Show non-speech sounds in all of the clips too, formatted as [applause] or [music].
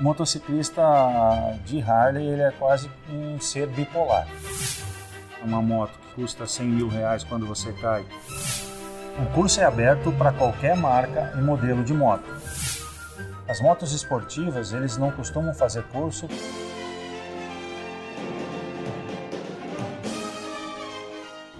Motociclista de Harley ele é quase um ser bipolar. Uma moto que custa 100 mil reais quando você cai. O curso é aberto para qualquer marca e modelo de moto. As motos esportivas eles não costumam fazer curso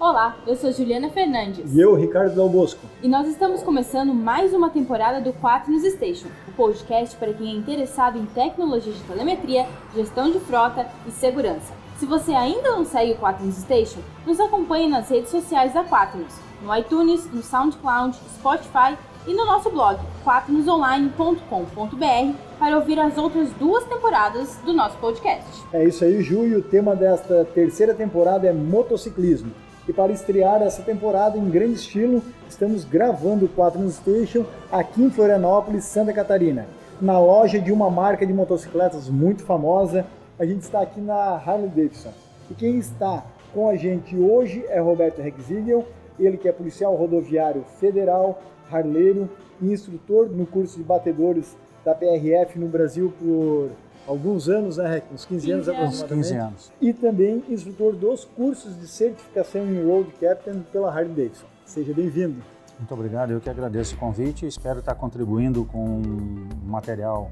Olá, eu sou Juliana Fernandes. E eu, Ricardo Dal Bosco. E nós estamos começando mais uma temporada do Quaternos Station, o podcast para quem é interessado em tecnologia de telemetria, gestão de frota e segurança. Se você ainda não segue o Quaternos Station, nos acompanhe nas redes sociais da Quaternos, no iTunes, no SoundCloud, Spotify e no nosso blog quaternosonline.com.br para ouvir as outras duas temporadas do nosso podcast. É isso aí, Ju, e o tema desta terceira temporada é motociclismo. E para estrear essa temporada em grande estilo, estamos gravando o Quatro Station aqui em Florianópolis, Santa Catarina, na loja de uma marca de motocicletas muito famosa. A gente está aqui na Harley Davidson. E quem está com a gente hoje é Roberto Rexigel, ele que é policial rodoviário federal, harleiro e instrutor no curso de batedores da PRF no Brasil por alguns anos, né, Rec? Uns 15 anos aproximadamente. 15 anos. E também instrutor dos cursos de certificação em Road Captain pela Harley Davidson. Seja bem-vindo. Muito obrigado, eu que agradeço o convite. Espero estar contribuindo com material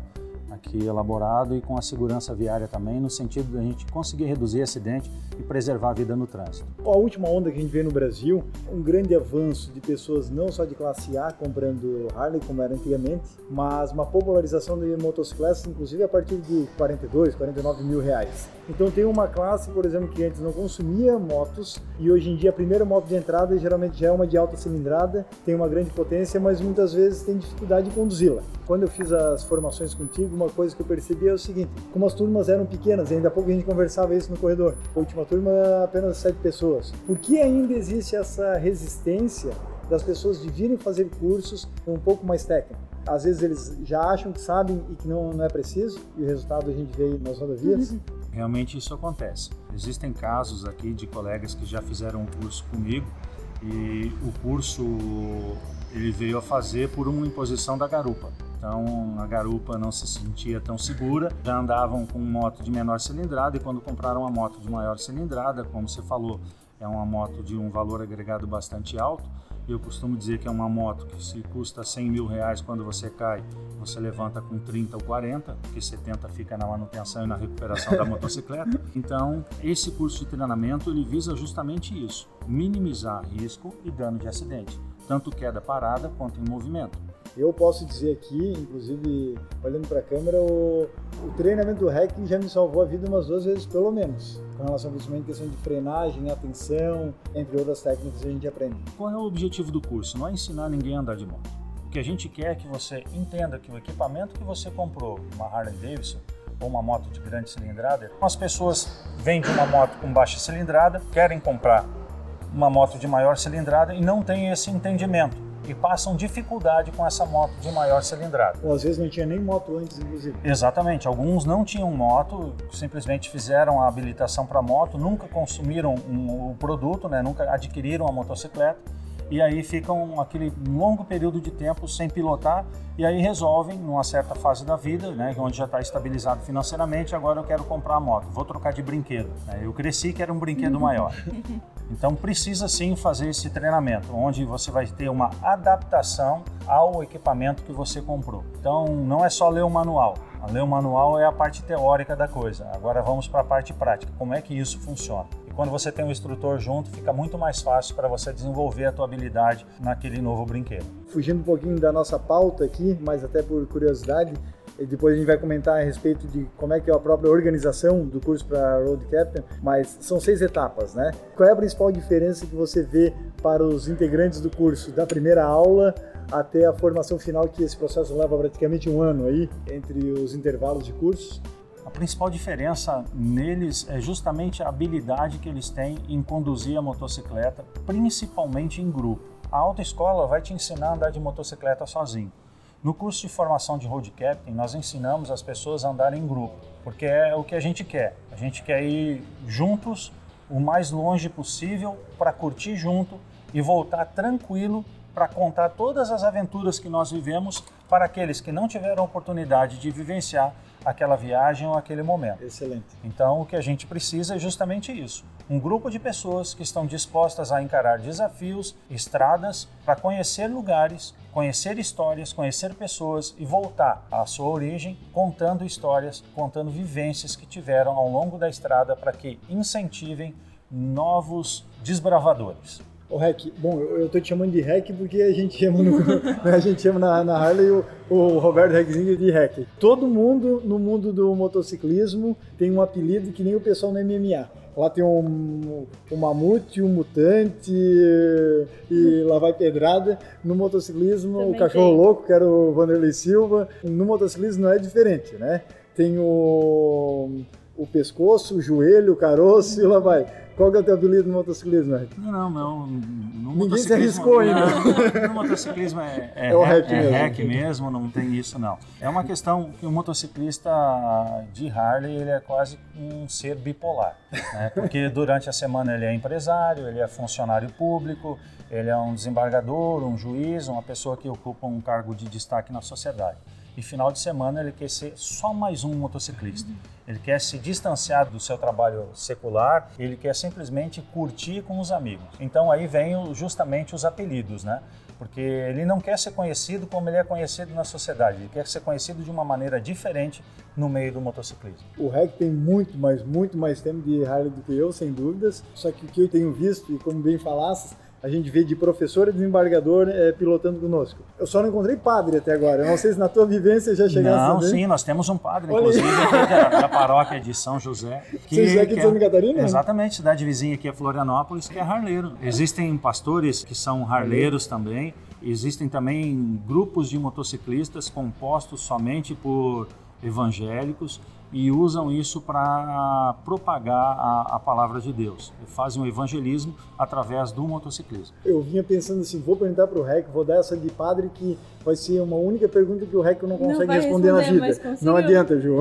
aqui elaborado e com a segurança viária também, no sentido de a gente conseguir reduzir acidente e preservar a vida no trânsito. A última onda que a gente vê no Brasil, um grande avanço de pessoas não só de classe A comprando Harley como era antigamente, mas uma popularização de motocicletas, inclusive a partir de 42, 49 mil reais. Então tem uma classe, por exemplo, que antes não consumia motos e hoje em dia a primeira moto de entrada geralmente já é uma de alta cilindrada, tem uma grande potência, mas muitas vezes tem dificuldade de conduzi-la. Quando eu fiz as formações contigo, uma coisa que eu percebi é o seguinte, como as turmas eram pequenas, ainda há pouco a gente conversava isso no corredor, a última turma apenas sete pessoas. Por que ainda existe essa resistência das pessoas de virem fazer cursos um pouco mais técnicos? Às vezes eles já acham que sabem e que não, não é preciso, e o resultado a gente vê nas rodovias. Realmente isso acontece. Existem casos aqui de colegas que já fizeram um curso comigo e o curso ele veio a fazer por uma imposição da garupa. Então a garupa não se sentia tão segura, já andavam com moto de menor cilindrada e quando compraram uma moto de maior cilindrada, como você falou, é uma moto de um valor agregado bastante alto, eu costumo dizer que é uma moto que se custa 100 mil reais quando você cai, você levanta com 30 ou 40, porque 70 fica na manutenção e na recuperação da [laughs] motocicleta. Então, esse curso de treinamento ele visa justamente isso, minimizar risco e dano de acidente, tanto queda parada quanto em movimento. Eu posso dizer aqui, inclusive olhando para a câmera, o, o, treinamento do REC já me salvou a vida umas duas vezes pelo menos, com relação principalmente à questão de frenagem, atenção, entre outras técnicas que a gente aprende. Qual é o objetivo do curso? Não é ensinar ninguém a andar de moto. O que a gente quer é que você entenda que o equipamento que você comprou, uma Harley Davidson, ou uma moto de grande cilindrada, as pessoas vêm de uma moto com baixa cilindrada, querem comprar uma moto de maior cilindrada e não têm esse entendimento e passam dificuldade com essa moto de maior cilindrada. Ou às vezes não tinha nem moto antes, inclusive. Exatamente. Alguns não tinham moto, simplesmente fizeram a habilitação para moto, nunca consumiram um, o produto, né? nunca adquiriram a motocicleta e aí ficam aquele longo período de tempo sem pilotar e aí resolvem, numa certa fase da vida, né, onde já está estabilizado financeiramente, agora eu quero comprar a moto, vou trocar de brinquedo. Né? Eu cresci que era um brinquedo maior. [laughs] Então precisa sim fazer esse treinamento, onde você vai ter uma adaptação ao equipamento que você comprou. Então não é só ler o manual. Ler o manual é a parte teórica da coisa. Agora vamos para a parte prática. Como é que isso funciona? E quando você tem um instrutor junto, fica muito mais fácil para você desenvolver a tua habilidade naquele novo brinquedo. Fugindo um pouquinho da nossa pauta aqui, mas até por curiosidade, e depois a gente vai comentar a respeito de como é que é a própria organização do curso para Road Captain, mas são seis etapas, né? Qual é a principal diferença que você vê para os integrantes do curso, da primeira aula até a formação final, que esse processo leva praticamente um ano aí, entre os intervalos de cursos? A principal diferença neles é justamente a habilidade que eles têm em conduzir a motocicleta, principalmente em grupo. A autoescola vai te ensinar a andar de motocicleta sozinho. No curso de formação de Road Captain, nós ensinamos as pessoas a andarem em grupo, porque é o que a gente quer. A gente quer ir juntos o mais longe possível para curtir junto e voltar tranquilo para contar todas as aventuras que nós vivemos para aqueles que não tiveram oportunidade de vivenciar aquela viagem ou aquele momento. Excelente. Então, o que a gente precisa é justamente isso: um grupo de pessoas que estão dispostas a encarar desafios, estradas, para conhecer lugares, conhecer histórias, conhecer pessoas e voltar à sua origem contando histórias, contando vivências que tiveram ao longo da estrada para que incentivem novos desbravadores. O Rec, bom, eu tô te chamando de Rec porque a gente chama, no, [laughs] a gente chama na, na Harley o, o Roberto Reczinho de Rec. Todo mundo no mundo do motociclismo tem um apelido que nem o pessoal no MMA. Lá tem um, um mamute, um mutante e lá vai pedrada. No motociclismo, Também o cachorro tem. louco, que era o Vanderlei Silva. No motociclismo não é diferente, né? Tem o, o pescoço, o joelho, o caroço e lá vai. Qual que é o teu apelido no motociclismo, Rec? Não, não, não. No Ninguém se arriscou ainda. Não, no motociclismo é, é, É o rec, rec é mesmo. mesmo, não tem isso não. É uma questão que o motociclista de Harley ele é quase um ser bipolar, né? porque durante a semana ele é empresário, ele é funcionário público, ele é um desembargador, um juiz, uma pessoa que ocupa um cargo de destaque na sociedade. E final de semana ele quer ser só mais um motociclista. Ele quer se distanciar do seu trabalho secular, ele quer simplesmente curtir com os amigos. Então aí vem justamente os apelidos, né? Porque ele não quer ser conhecido como ele é conhecido na sociedade, ele quer ser conhecido de uma maneira diferente no meio do motociclismo. O Rec tem muito, mas muito mais tempo de Harley do que eu, sem dúvidas. Só que o que eu tenho visto, e como bem falaste, a gente vê de professor e desembargador eh, pilotando conosco. Eu só não encontrei padre até agora. Eu não sei se na tua vivência já chegasse Não, sim, nós temos um padre, Olha inclusive, aqui da, da paróquia de São José. Que, São José aqui de que Santa Catarina? Exatamente, cidade vizinha aqui é Florianópolis, que é harleiro. Existem pastores que são harleiros também. Existem também grupos de motociclistas compostos somente por evangélicos e usam isso para propagar a, a palavra de Deus. Fazem o evangelismo através do motociclismo. Eu vinha pensando assim, vou perguntar pro Rec, vou dar essa de padre que vai ser uma única pergunta que o Rec não Não consegue vai responder, responder, na vida. Não adianta, Ju.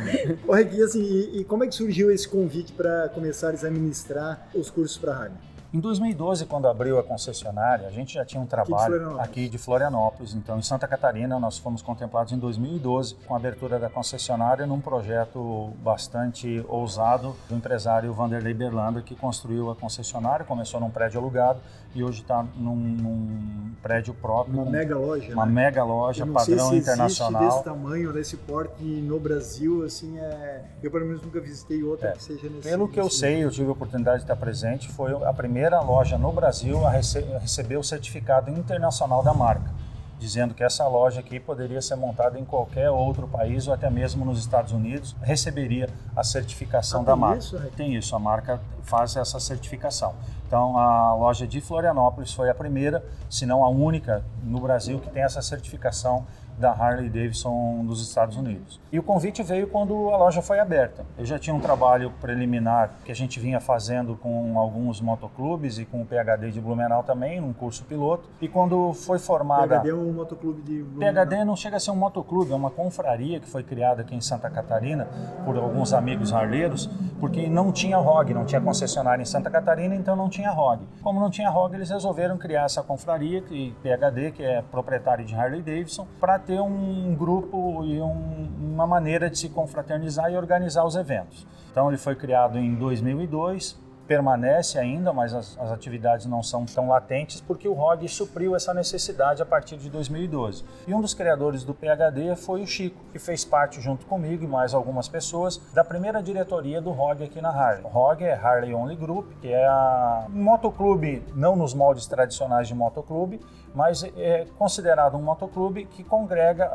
[laughs] Ô Rec, e assim, e, e como é que surgiu esse convite para começares a ministrar os cursos para Harley? Em 2012, quando abriu a concessionária, a gente já tinha um trabalho aqui de Florianópolis. Então, em Santa Catarina, nós fomos contemplados em 2012 com a abertura da concessionária num projeto bastante ousado do empresário Vanderlei Berlanda, que construiu a concessionária. Começou num prédio alugado e hoje está num, num prédio próprio, Uma mega loja, uma né? mega loja, padrão sei se internacional. existe desse tamanho, desse porte no Brasil, assim, é... eu pelo menos nunca visitei outra É. que seja nesse Pelo que eu nesse sei, eu tive a oportunidade de estar presente, foi a primeira loja no Brasil a rece- a receber o certificado internacional da marca, dizendo que essa loja aqui poderia ser montada em qualquer outro país ou até mesmo nos Estados Unidos, receberia a certificação Ah, da marca. isso? Tem isso, a marca faz essa certificação. Então, a loja de Florianópolis foi a primeira, se não a única no Brasil que tem essa certificação da Harley Davidson dos Estados Unidos. E o convite veio quando a loja foi aberta. Eu já tinha um trabalho preliminar que a gente vinha fazendo com alguns motoclubes e com o PHD de Blumenau também, num curso piloto. E quando foi formada... PHD é um motoclube de Blumenau. PHD não chega a ser um motoclube, é uma confraria que foi criada aqui em Santa Catarina por alguns amigos harleiros, porque não tinha ROG, não tinha concessionária em Santa Catarina, então não tinha ROG. Como não tinha ROG, eles resolveram criar essa confraria, que PHD, que é proprietário de Harley Davidson, para ter um grupo e um- uma maneira de se confraternizar e organizar os eventos. Então ele foi criado em 2002, permanece ainda, mas as, as atividades não são tão latentes porque o ROG supriu essa necessidade a partir de 2012. E um dos criadores do PHD foi o Chico, que fez parte junto comigo e mais algumas pessoas da primeira diretoria do ROG aqui na Harley. O ROG é Harley Only Group, que é a- um motoclube não nos moldes tradicionais de motoclube, mas é considerado um motoclube que congrega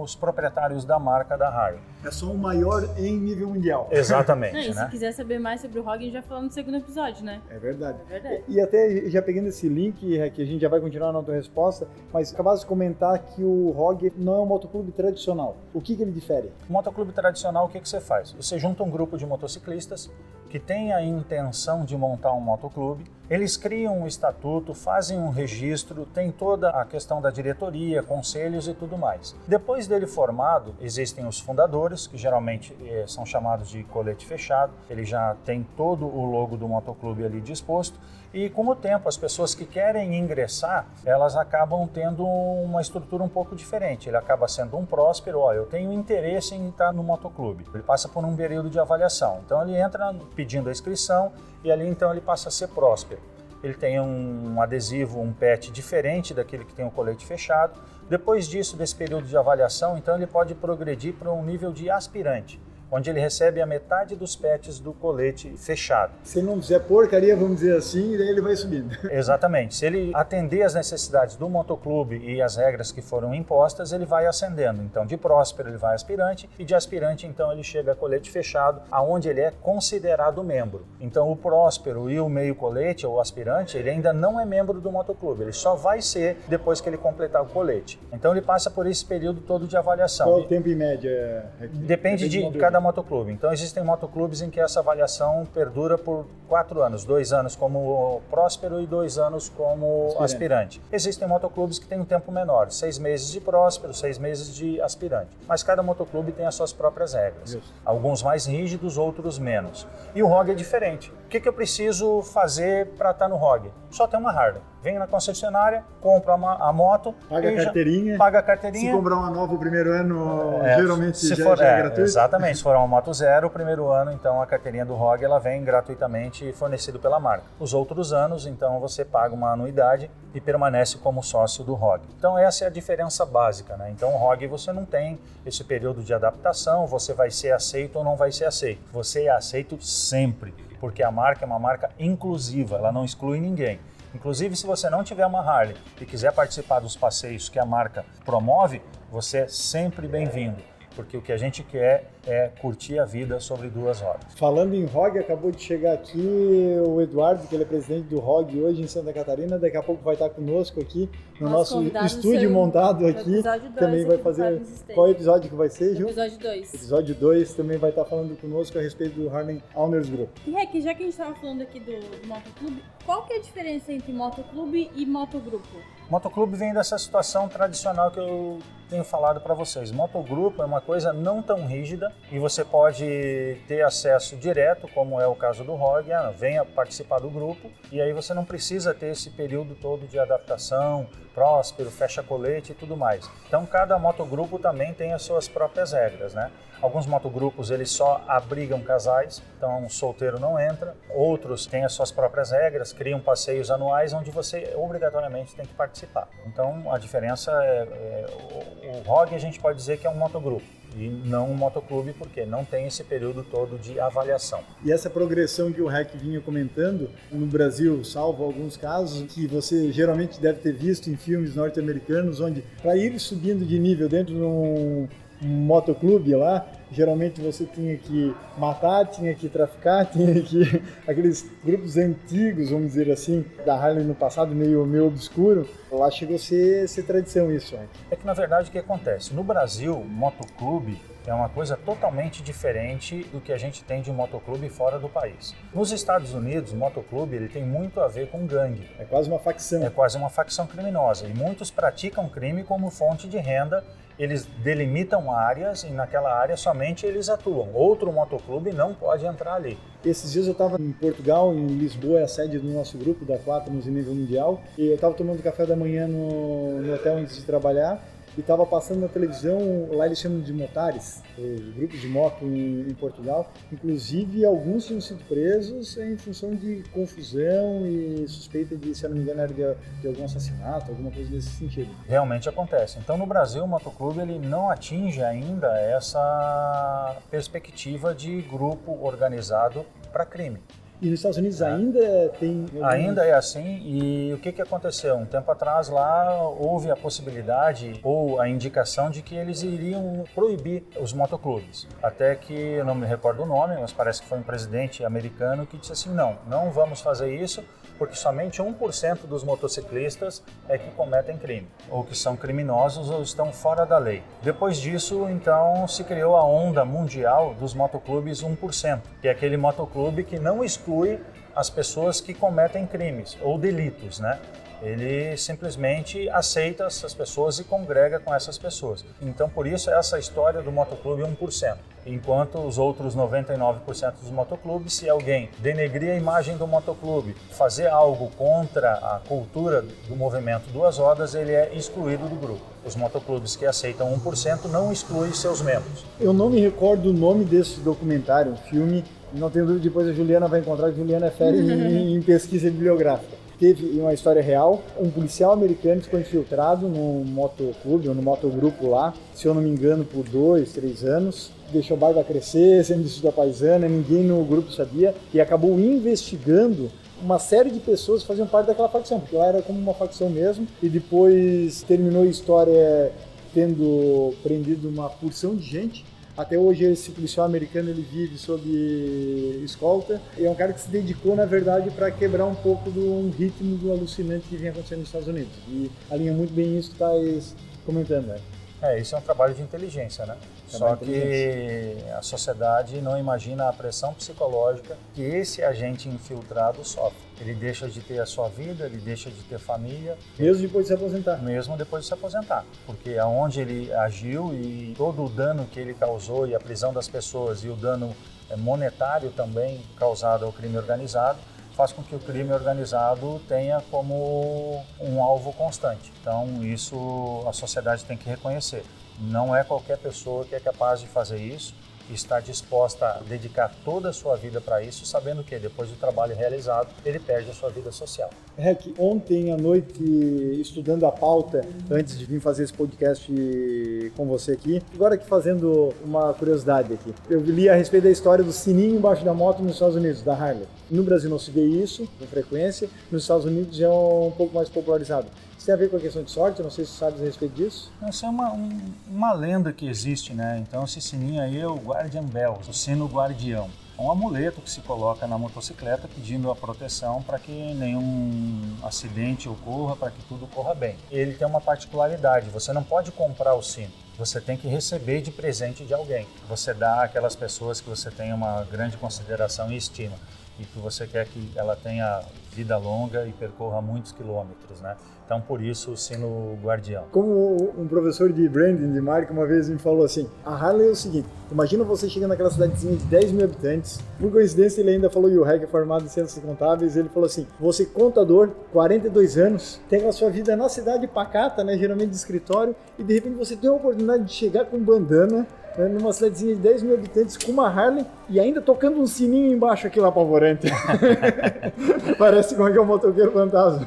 os proprietários da marca da Harley. É só o maior em nível mundial. Exatamente, Não, e se né? quiser saber mais sobre o ROG, a gente já falou no segundo episódio, né? É verdade. É verdade. E até já pegando esse link, é, que a gente já vai continuar na tua resposta, mas acabaste de comentar que o ROG não é um motoclube tradicional. O que, que ele difere? O motoclube tradicional, o que, que você faz? Você junta um grupo de motociclistas que tem a intenção de montar um motoclube, eles criam um estatuto, fazem um registro, tem toda a questão da diretoria, conselhos e tudo mais. Depois dele formado, existem os fundadores, que geralmente eh, são chamados de colete fechado, ele já tem todo o logo do motoclube ali disposto, e com o tempo, as pessoas que querem ingressar, elas acabam tendo uma estrutura um pouco diferente. Ele acaba sendo um próspero, ó, eu tenho interesse em estar no motoclube. Ele passa por um período de avaliação. Então ele entra pedindo a inscrição e ali então ele passa a ser próspero. Ele tem um adesivo, um PET diferente daquele que tem o colete fechado. Depois disso, desse período de avaliação, então ele pode progredir para um nível de aspirante onde ele recebe a metade dos pets do colete fechado. Se não fizer porcaria, vamos dizer assim, daí ele vai subindo. [laughs] Exatamente. Se ele atender às necessidades do motoclube e as regras que foram impostas, ele vai ascendendo. Então, de próspero ele vai aspirante e de aspirante então ele chega a colete fechado, aonde ele é considerado membro. Então, o próspero e o meio colete ou aspirante, ele ainda não é membro do motoclube, ele só vai ser depois que ele completar o colete. Então, ele passa por esse período todo de avaliação. Qual o tempo em média? Depende, Depende de cada cada motoclube. Então existem motoclubes em que essa avaliação perdura por quatro anos, dois anos como próspero e dois anos como aspirante. aspirante. Existem motoclubes que têm um tempo menor, seis meses de próspero, seis meses de aspirante. Mas cada motoclube tem as suas próprias regras. Isso. Alguns mais rígidos, outros menos. E o ROG é diferente. O que, que eu preciso fazer para estar tá no ROG? Só tem uma Harley vem na concessionária, compra a, moto, paga a carteirinha, paga a carteirinha. Se comprar uma nova o primeiro ano, é, geralmente se já, for, já é, é, gratuito. Exatamente, se for uma moto zero, o primeiro ano, então a carteirinha do ROG ela vem gratuitamente fornecido pela marca. Os outros anos, então você paga uma anuidade e permanece como sócio do ROG. Então essa é a diferença básica, né? Então o ROG você não tem esse período de adaptação, você vai ser aceito ou não vai ser aceito. Você é aceito sempre, porque a marca é uma marca inclusiva, ela não exclui ninguém. Inclusive, se você não tiver uma Harley e quiser participar dos passeios que a marca promove, você é sempre bem-vindo porque o que a gente quer é curtir a vida sobre duas rodas. Falando em ROG, acabou de chegar aqui o Eduardo, que ele é presidente do ROG hoje em Santa Catarina, daqui a pouco vai estar conosco aqui no nosso, nosso estúdio montado aqui. Também vai fazer. Qual episódio que vai ser, Ju? Episódio 2. Episódio 2 também vai estar falando conosco a respeito do Harley Owners Group. E Rec, já que a gente estava falando aqui do, do motoclube, qual que é a diferença entre motoclube e motogrupo? Motoclube vem dessa situação tradicional que eu tenho falado para vocês. Motogrupo é uma coisa não tão rígida e você pode ter acesso direto, como é o caso do ROG, ah, venha participar do grupo e aí você não precisa ter esse período todo de adaptação, próspero, fecha colete e tudo mais. Então cada motogrupo também tem as suas próprias regras, né? Alguns motogrupos eles só abrigam casais, então um solteiro não entra. Outros têm as suas próprias regras, criam passeios anuais onde você obrigatoriamente tem que participar. Então a diferença é, é o, o ROG a gente pode dizer que é um motogrupo e não um motoclube porque não tem esse período todo de avaliação. E essa progressão que o REC vinha comentando no Brasil, salvo alguns casos que você geralmente deve ter visto em filmes norte-americanos, onde para ir subindo de nível dentro de um motoclube lá, geralmente você tinha que matar, tinha que traficar, [laughs] tinha que aqueles grupos antigos, vamos dizer assim, da Harley no passado meio meio obscuro. Lá chegou a ser, ser tradição isso. Né? É que na verdade o que acontece no Brasil, motoclube é uma coisa totalmente diferente do que a gente tem de motoclube fora do país. Nos Estados Unidos, o motoclube ele tem muito a ver com gangue. É quase uma facção. É quase uma facção criminosa e muitos praticam crime como fonte de renda eles delimitam áreas e naquela área somente eles atuam. Outro motoclube não pode entrar ali. Esses dias eu estava em Portugal, em Lisboa, é a sede do nosso grupo da Quatnos em nível mundial, e eu estava tomando café da manhã no, no hotel antes de trabalhar e estava passando na televisão, lá eles chamam de motares, grupos de moto em, em, Portugal. Inclusive, alguns tinham sido presos em função de confusão e suspeita de, se eu não me engano, era de, de algum assassinato, alguma coisa nesse sentido. Realmente acontece. Então, no Brasil, o motoclube ele não atinge ainda essa perspectiva de grupo organizado para crime. E nos Estados Unidos é. ainda tem. Ainda é assim. E o que, que aconteceu? Um tempo atrás lá houve a possibilidade ou a indicação de que eles iriam proibir os motoclubes. Até que eu não me recordo o nome, mas parece que foi um presidente americano que disse assim: não, não vamos fazer isso porque somente 1% dos motociclistas é que cometem crime, ou que são criminosos ou estão fora da lei. Depois disso, então, se criou a onda mundial dos motoclubes 1%, que é aquele motoclube que não exclui as pessoas que cometem crimes ou delitos, né? Ele simplesmente aceita essas pessoas e congrega com essas pessoas. Então, por isso, essa história do motoclube 1%. Enquanto os outros 99% dos motoclubes, se alguém denegrir a imagem do motoclube, fazer algo contra a cultura do movimento duas rodas, ele é excluído do grupo. Os motoclubes que aceitam 1% não excluem seus membros. Eu não me recordo o nome desse documentário, filme, não tenho dúvida, depois a Juliana vai encontrar, a Juliana é em, em pesquisa bibliográfica teve uma história real. Um policial americano ficou infiltrado no motoclube ou no motogrupo lá, se eu não me engano, por dois, três anos. Deixou a barba crescer, sendo isso da paisana, ninguém no grupo sabia e acabou investigando uma série de pessoas que faziam parte daquela facção, porque lá era como uma facção mesmo, e depois terminou a história tendo prendido uma porção de gente até hoje esse policial americano ele vive sob escolta e é um cara que se dedicou na verdade para quebrar um pouco do um ritmo do alucinante que vinha acontecendo nos Estados Unidos. E alinha muito bem isso que está comentando. Né? É, isso é um trabalho de inteligência, né? Só que a sociedade não imagina a pressão psicológica que esse agente infiltrado sofre. Ele deixa de ter a sua vida, ele deixa de ter família. Mesmo depois de se aposentar. Mesmo depois de se aposentar. Porque aonde ele agiu e todo o dano que ele causou e a prisão das pessoas e o dano é, monetário também causado ao crime organizado, faz com que o crime organizado tenha como um alvo constante. Então, isso a sociedade tem que reconhecer. Não é qualquer pessoa que é capaz de fazer isso e está disposta a dedicar toda a sua vida para isso, sabendo que depois do trabalho realizado, ele perde a sua vida social. Rec, ontem à noite, estudando a pauta, antes de vir fazer esse podcast com você aqui, agora aqui fazendo uma curiosidade aqui. Eu li a respeito da história do sininho embaixo da moto nos Estados Unidos, da Harley. No Brasil não se vê isso com frequência, nos Estados Unidos é um pouco mais popularizado. Isso tem a ver com a questão de sorte? Não sei se você sabe a respeito disso. Isso é uma, um, uma lenda que existe, né? Então esse sininho aí é o Guardian Bells, o sino guardião. É um amuleto que se coloca na motocicleta pedindo a proteção para que nenhum acidente ocorra, para que tudo corra bem. Ele tem uma particularidade, você não pode comprar o sino você tem que receber de presente de alguém. Você dá àquelas pessoas que você tem uma grande consideração e estima e que você quer que ela tenha vida longa e percorra muitos quilômetros, né? Então, por isso, o sino guardião. Como um professor de branding de marca uma vez me falou assim, a Harley é o seguinte, imagina você chegando naquela cidadezinha de 10 mil habitantes, por coincidência ele ainda falou, e o REC é formado em ciências contábeis, ele falou assim, você contador, 42 anos, tem a sua vida na cidade pacata, né, geralmente de escritório, e de repente você tem a oportunidade de chegar com bandana, né, numa cidadezinha de 10 mil habitantes com uma Harley e ainda tocando um sininho embaixo aqui lá apavorante. [laughs] Parece como é que é um motoqueiro fantasma.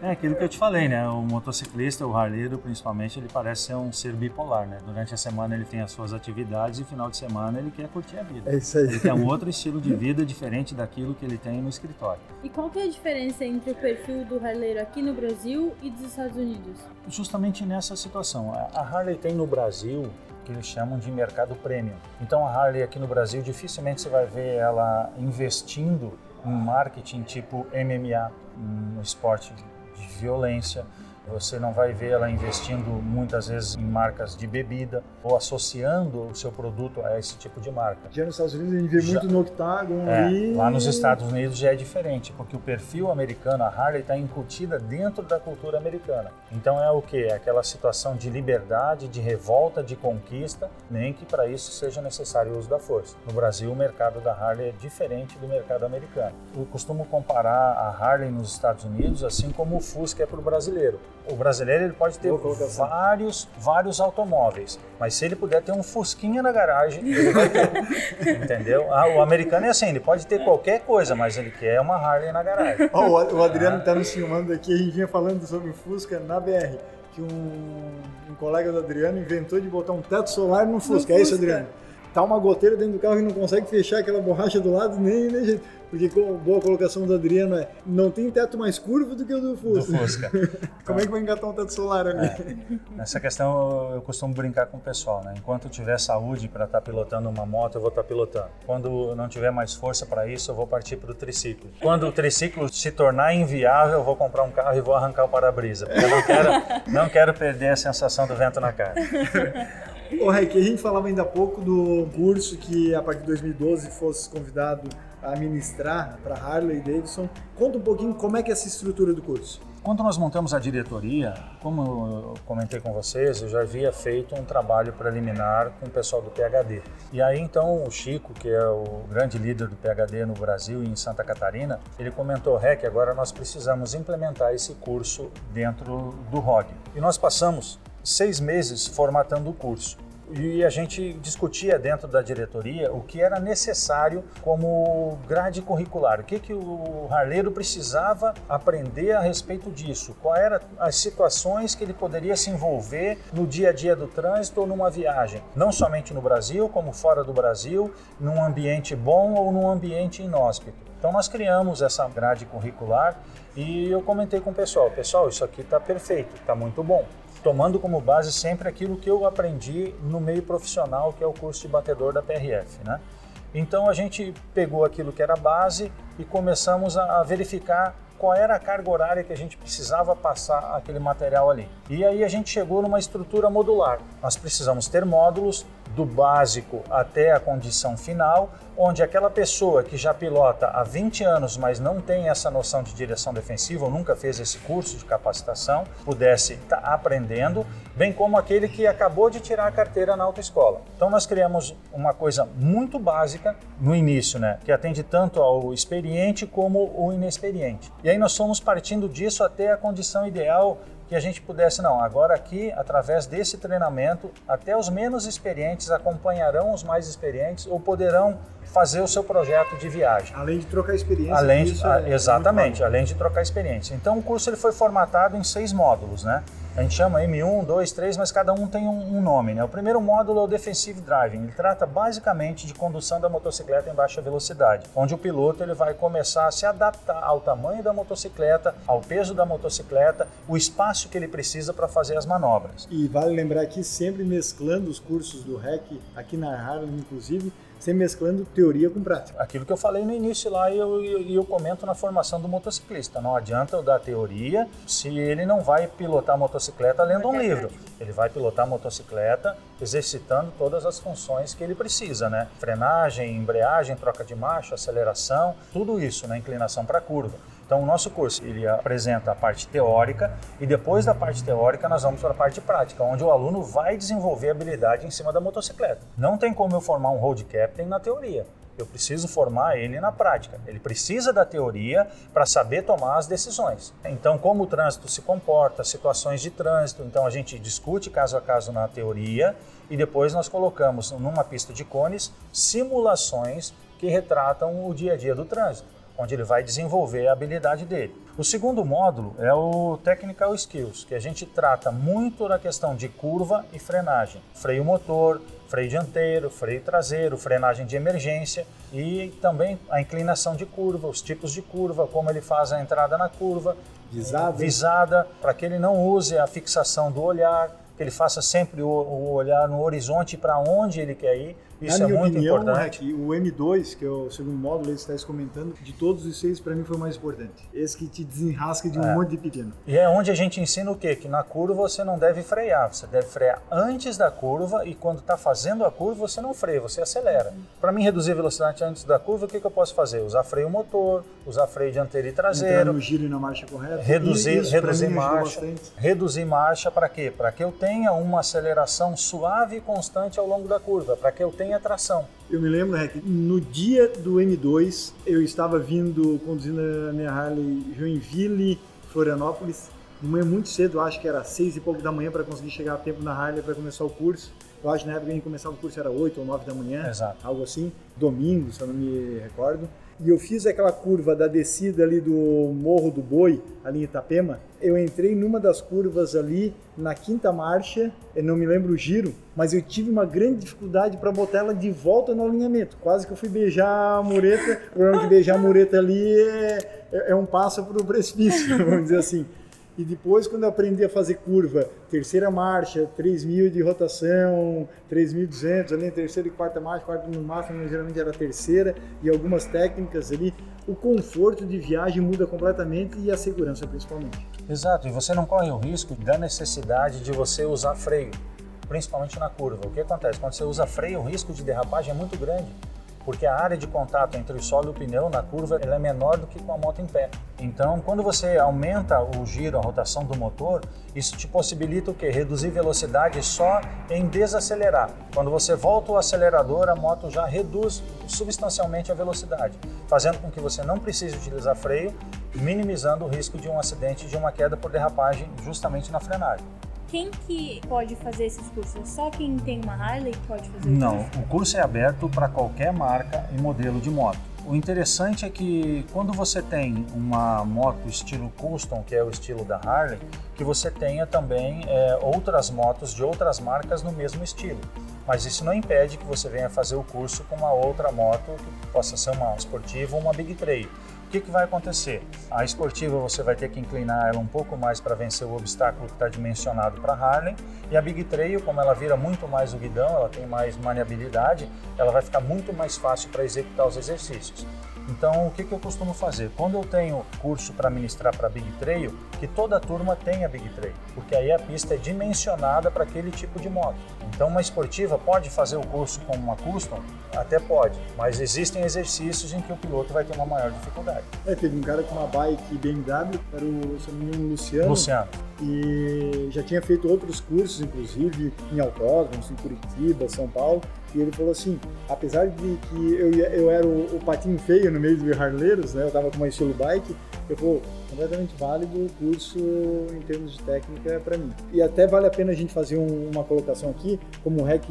É aquilo que eu te falei, né? O motociclista, o harleiro, principalmente, ele parece ser um ser bipolar, né? Durante a semana ele tem as suas atividades e final de semana ele quer curtir a vida. É isso aí. Ele tem um outro [laughs] estilo de vida diferente daquilo que ele tem no escritório. E qual que é a diferença entre o perfil do harleiro aqui no Brasil e dos Estados Unidos? Justamente nessa situação. A Harley tem no Brasil que eles chamam de mercado premium. Então a Harley aqui no Brasil dificilmente você vai ver ela investindo em marketing tipo MMA, um esporte de violência, você não vai ver ela investindo muitas vezes em marcas de bebida ou associando o seu produto a esse tipo de marca. Já nos Estados Unidos a gente vê já, muito no Octagon é, e... Lá nos Estados Unidos já é diferente, porque o perfil americano, a Harley está incutida dentro da cultura americana. Então é o que? É aquela situação de liberdade, de revolta, de conquista, nem que para isso seja necessário o uso da força. No Brasil, o mercado da Harley é diferente do mercado americano. Eu costumo comparar a Harley nos Estados Unidos assim como o Fusca é para o brasileiro o brasileiro ele pode ter vários, vários automóveis, mas se ele puder ter um Fusquinha na garagem, ele vai ter. [laughs] entendeu? Ah, o americano é assim, ele pode ter qualquer coisa, mas ele quer uma Harley na garagem. Oh, o Adriano está nos filmando aqui, a gente vinha falando sobre o Fusca na BR, que um, um colega do Adriano inventou de botar um teto solar no Fusca. No é isso, Adriano? Tá uma goteira dentro do carro e não consegue fechar aquela borracha do lado, nem, nem jeito. Porque com boa colocação do Adriano é, não tem teto mais curvo do que o do Fusca. Do Fusca. [laughs] Como é que vai engatar um teto solar ali? É. Nessa questão eu costumo brincar com o pessoal, né? Enquanto eu tiver saúde para estar tá pilotando uma moto, eu vou estar tá pilotando. Quando não tiver mais força para isso, eu vou partir para o triciclo. Quando o triciclo se tornar inviável, eu vou comprar um carro e vou arrancar o para-brisa, porque eu não quero, não quero perder a sensação do vento na cara. Ô, Rek, a gente falava ainda há pouco do curso que a partir de 2012 fosse convidado a ministrar para Harley Davidson. Conta um pouquinho como é que é essa estrutura do curso. Quando nós montamos a diretoria, como eu comentei com vocês, eu já havia feito um trabalho preliminar com o pessoal do PhD. E aí então o Chico, que é o grande líder do PhD no Brasil e em Santa Catarina, ele comentou, Rec, agora nós precisamos implementar esse curso dentro do ROG. E nós passamos seis meses formatando o curso e a gente discutia dentro da diretoria o que era necessário como grade curricular, o que, que o harleiro precisava aprender a respeito disso, quais eram as situações que ele poderia se envolver no dia a dia do trânsito ou numa viagem, não somente no Brasil, como fora do Brasil, num ambiente bom ou num ambiente inóspito. Então nós criamos essa grade curricular e eu comentei com o pessoal, pessoal, isso aqui está perfeito, está muito bom tomando como base sempre aquilo que eu aprendi no meio profissional, que é o curso de batedor da PRF, né? Então a gente pegou aquilo que era base e começamos a verificar qual era a carga horária que a gente precisava passar aquele material ali. E aí a gente chegou numa estrutura modular. Nós precisamos ter módulos do básico até a condição final, onde aquela pessoa que já pilota há 20 anos, mas não tem essa noção de direção defensiva ou nunca fez esse curso de capacitação, pudesse estar tá aprendendo, bem como aquele que acabou de tirar a carteira na autoescola. Então nós criamos uma coisa muito básica no início, né, que atende tanto ao experiente como o inexperiente. E aí nós fomos partindo disso até a condição ideal que a gente pudesse, não, agora aqui, através desse treinamento, até os menos experientes acompanharão os mais experientes ou poderão fazer o seu projeto de viagem. Além de trocar experiência. Além de, é, exatamente, além de trocar experiência. Então o curso ele foi formatado em seis módulos, né? A gente chama M1, 2, 3, mas cada um tem um, nome. Né? O primeiro módulo é o Defensive Driving. Ele trata basicamente de condução da motocicleta em baixa velocidade, onde o piloto ele vai começar a se adaptar ao tamanho da motocicleta, ao peso da motocicleta, o espaço que ele precisa para fazer as manobras. E vale lembrar aqui, sempre mesclando os cursos do REC, aqui na Harlem, inclusive, sempre mesclando teoria com prática. Aquilo que eu falei no início lá e eu, eu, eu, comento na formação do motociclista. Não adianta eu dar teoria se ele não vai pilotar a motocicleta lendo um livro. Ele vai pilotar a motocicleta exercitando todas as funções que ele precisa, né? Frenagem, embreagem, troca de marcha, aceleração, tudo isso, né? Inclinação para curva. Então, o nosso curso ele apresenta a parte teórica e depois da parte teórica nós vamos para a parte prática, onde o aluno vai desenvolver habilidade em cima da motocicleta. Não tem como eu formar um road captain na teoria. Eu preciso formar ele na prática. Ele precisa da teoria para saber tomar as decisões. Então, como o trânsito se comporta, situações de trânsito, então a gente discute caso a caso na teoria e depois nós colocamos numa pista de cones simulações que retratam o dia a dia do trânsito onde ele vai desenvolver a habilidade dele. O segundo módulo é o Technical Skills, que a gente trata muito da questão de curva e frenagem, freio motor, freio dianteiro, freio traseiro, frenagem de emergência e também a inclinação de curva, os tipos de curva, como ele faz a entrada na curva, visada, visada para que ele não use a fixação do olhar, que ele faça sempre o, o olhar no horizonte para onde ele quer ir isso Na é muito opinião, importante. o M2, que é o segundo módulo, ele está comentando, de todos os seis, para mim foi o mais importante. Esse que te desenrasca de um é. monte de pequeno. E é onde a gente ensina o quê? Que na curva você não deve frear, você deve frear antes da curva e quando está fazendo a curva você não freia, você acelera. Para mim reduzir a velocidade antes da curva, o que, que eu posso fazer? Usar freio motor, usar freio dianteiro e traseiro. Entrar no giro e na marcha correta. Reduzir, isso, reduzir marcha. Reduzir marcha para quê? Para que eu tenha uma aceleração suave e constante ao longo da curva, para que eu tenha tração. Eu me lembro, Rec, no dia do M2, eu estava vindo, conduzindo a minha Harley Joinville, Florianópolis, de manhã muito cedo, acho que era seis e pouco da manhã para conseguir chegar a tempo na Harley para começar o curso. Eu acho que na época a gente começava o curso era 8 ou 9 da manhã, Exato. algo assim, domingo, se eu não me recordo. E eu fiz aquela curva da descida ali do Morro do Boi, ali em Itapema. Eu entrei numa das curvas ali, na quinta marcha, eu não me lembro o giro, mas eu tive uma grande dificuldade para botar ela de volta no alinhamento. Quase que eu fui beijar a mureta. O problema de beijar a mureta ali é, é, é um passo para o precipício, [laughs] vamos dizer assim. E depois, quando eu aprendi a fazer curva, terceira marcha, 3.000 de rotação, 3.200, ali terceira e quarta marcha, quarta no máximo, geralmente era terceira, e algumas técnicas ali, o conforto de viagem muda completamente e a segurança principalmente. Exato, e você não corre o risco da necessidade de você usar freio, principalmente na curva. O que acontece? Quando você usa freio, o risco de derrapagem é muito grande porque a área de contato entre o solo e o pneu na curva ela é menor do que com a moto em pé. Então, quando você aumenta o giro, a rotação do motor, isso te possibilita o quê? Reduzir velocidade só em desacelerar. Quando você volta o acelerador, a moto já reduz substancialmente a velocidade, fazendo com que você não precise utilizar freio, minimizando o risco de um acidente, de uma queda por derrapagem justamente na frenagem. Quem que pode fazer esses cursos? Só quem tem uma Harley pode fazer Não, o curso é aberto para qualquer marca e modelo de moto. O interessante é que quando você tem uma moto estilo custom, que é o estilo da Harley, que você tenha também é, outras motos de outras marcas no mesmo estilo. Mas isso não impede que você venha fazer o curso com uma outra moto que possa ser uma esportiva ou uma Big Trail. O que, que vai acontecer? A esportiva você vai ter que inclinar ela um pouco mais para vencer o obstáculo que está dimensionado para Harley e a Big Trail, como ela vira muito mais o guidão, ela tem mais maniabilidade, ela vai ficar muito mais fácil para executar os exercícios. Então, o que, que eu costumo fazer? Quando eu tenho curso para ministrar para Big Trail, que toda turma tenha Big Trail, porque aí a pista é dimensionada para aquele tipo de moto. Então, uma esportiva pode fazer o curso com uma custom? Até pode, mas existem exercícios em que o piloto vai ter uma maior dificuldade. É, teve um cara com uma bike BMW, era o, se não me engano, Luciano. Luciano. E já tinha feito outros cursos, inclusive em autódromos, em Curitiba, São Paulo. E ele falou assim, apesar de que eu, eu era o, o patinho feio no meio dos harleiros, né? Eu tava com uma estilo bike, eu falou, completamente válido o curso em termos de técnica para mim. E até vale a pena a gente fazer um, uma colocação aqui, como o REC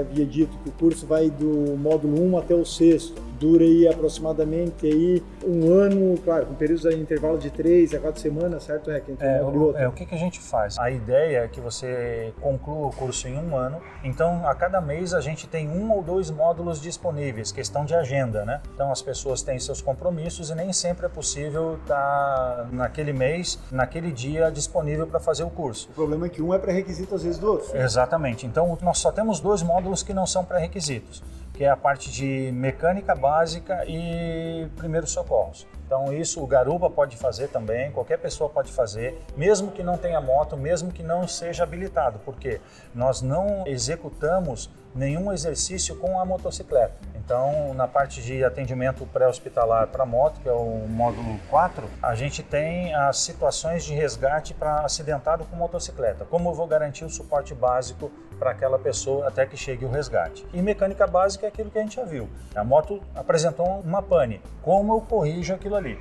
havia dito, que o curso vai do módulo 1 até o sexto dura aí aproximadamente aí um ano, claro, com períodos de intervalo de três a quatro semanas, certo, Rec? É, o, é, o que, que a gente faz? A ideia é que você conclua o curso em um ano, então a cada mês a gente tem um ou dois módulos disponíveis, questão de agenda, né? Então as pessoas têm seus compromissos e nem sempre é possível estar tá naquele mês, naquele dia disponível para fazer o curso. O problema é que um é pré-requisito às vezes do outro. Exatamente. Então nós só temos dois módulos que não são pré-requisitos que é a parte de mecânica básica e primeiros socorros. Então isso o garupa pode fazer também, qualquer pessoa pode fazer, mesmo que não tenha moto, mesmo que não seja habilitado, porque nós não executamos nenhum exercício com a motocicleta. Então, na parte de atendimento pré-hospitalar para moto, que é o módulo 4, a gente tem as situações de resgate para acidentado com motocicleta. Como eu vou garantir o suporte básico para aquela pessoa até que chegue o resgate? E mecânica básica é aquilo que a gente já viu. A moto apresentou uma pane. Como eu corrijo aquilo ali?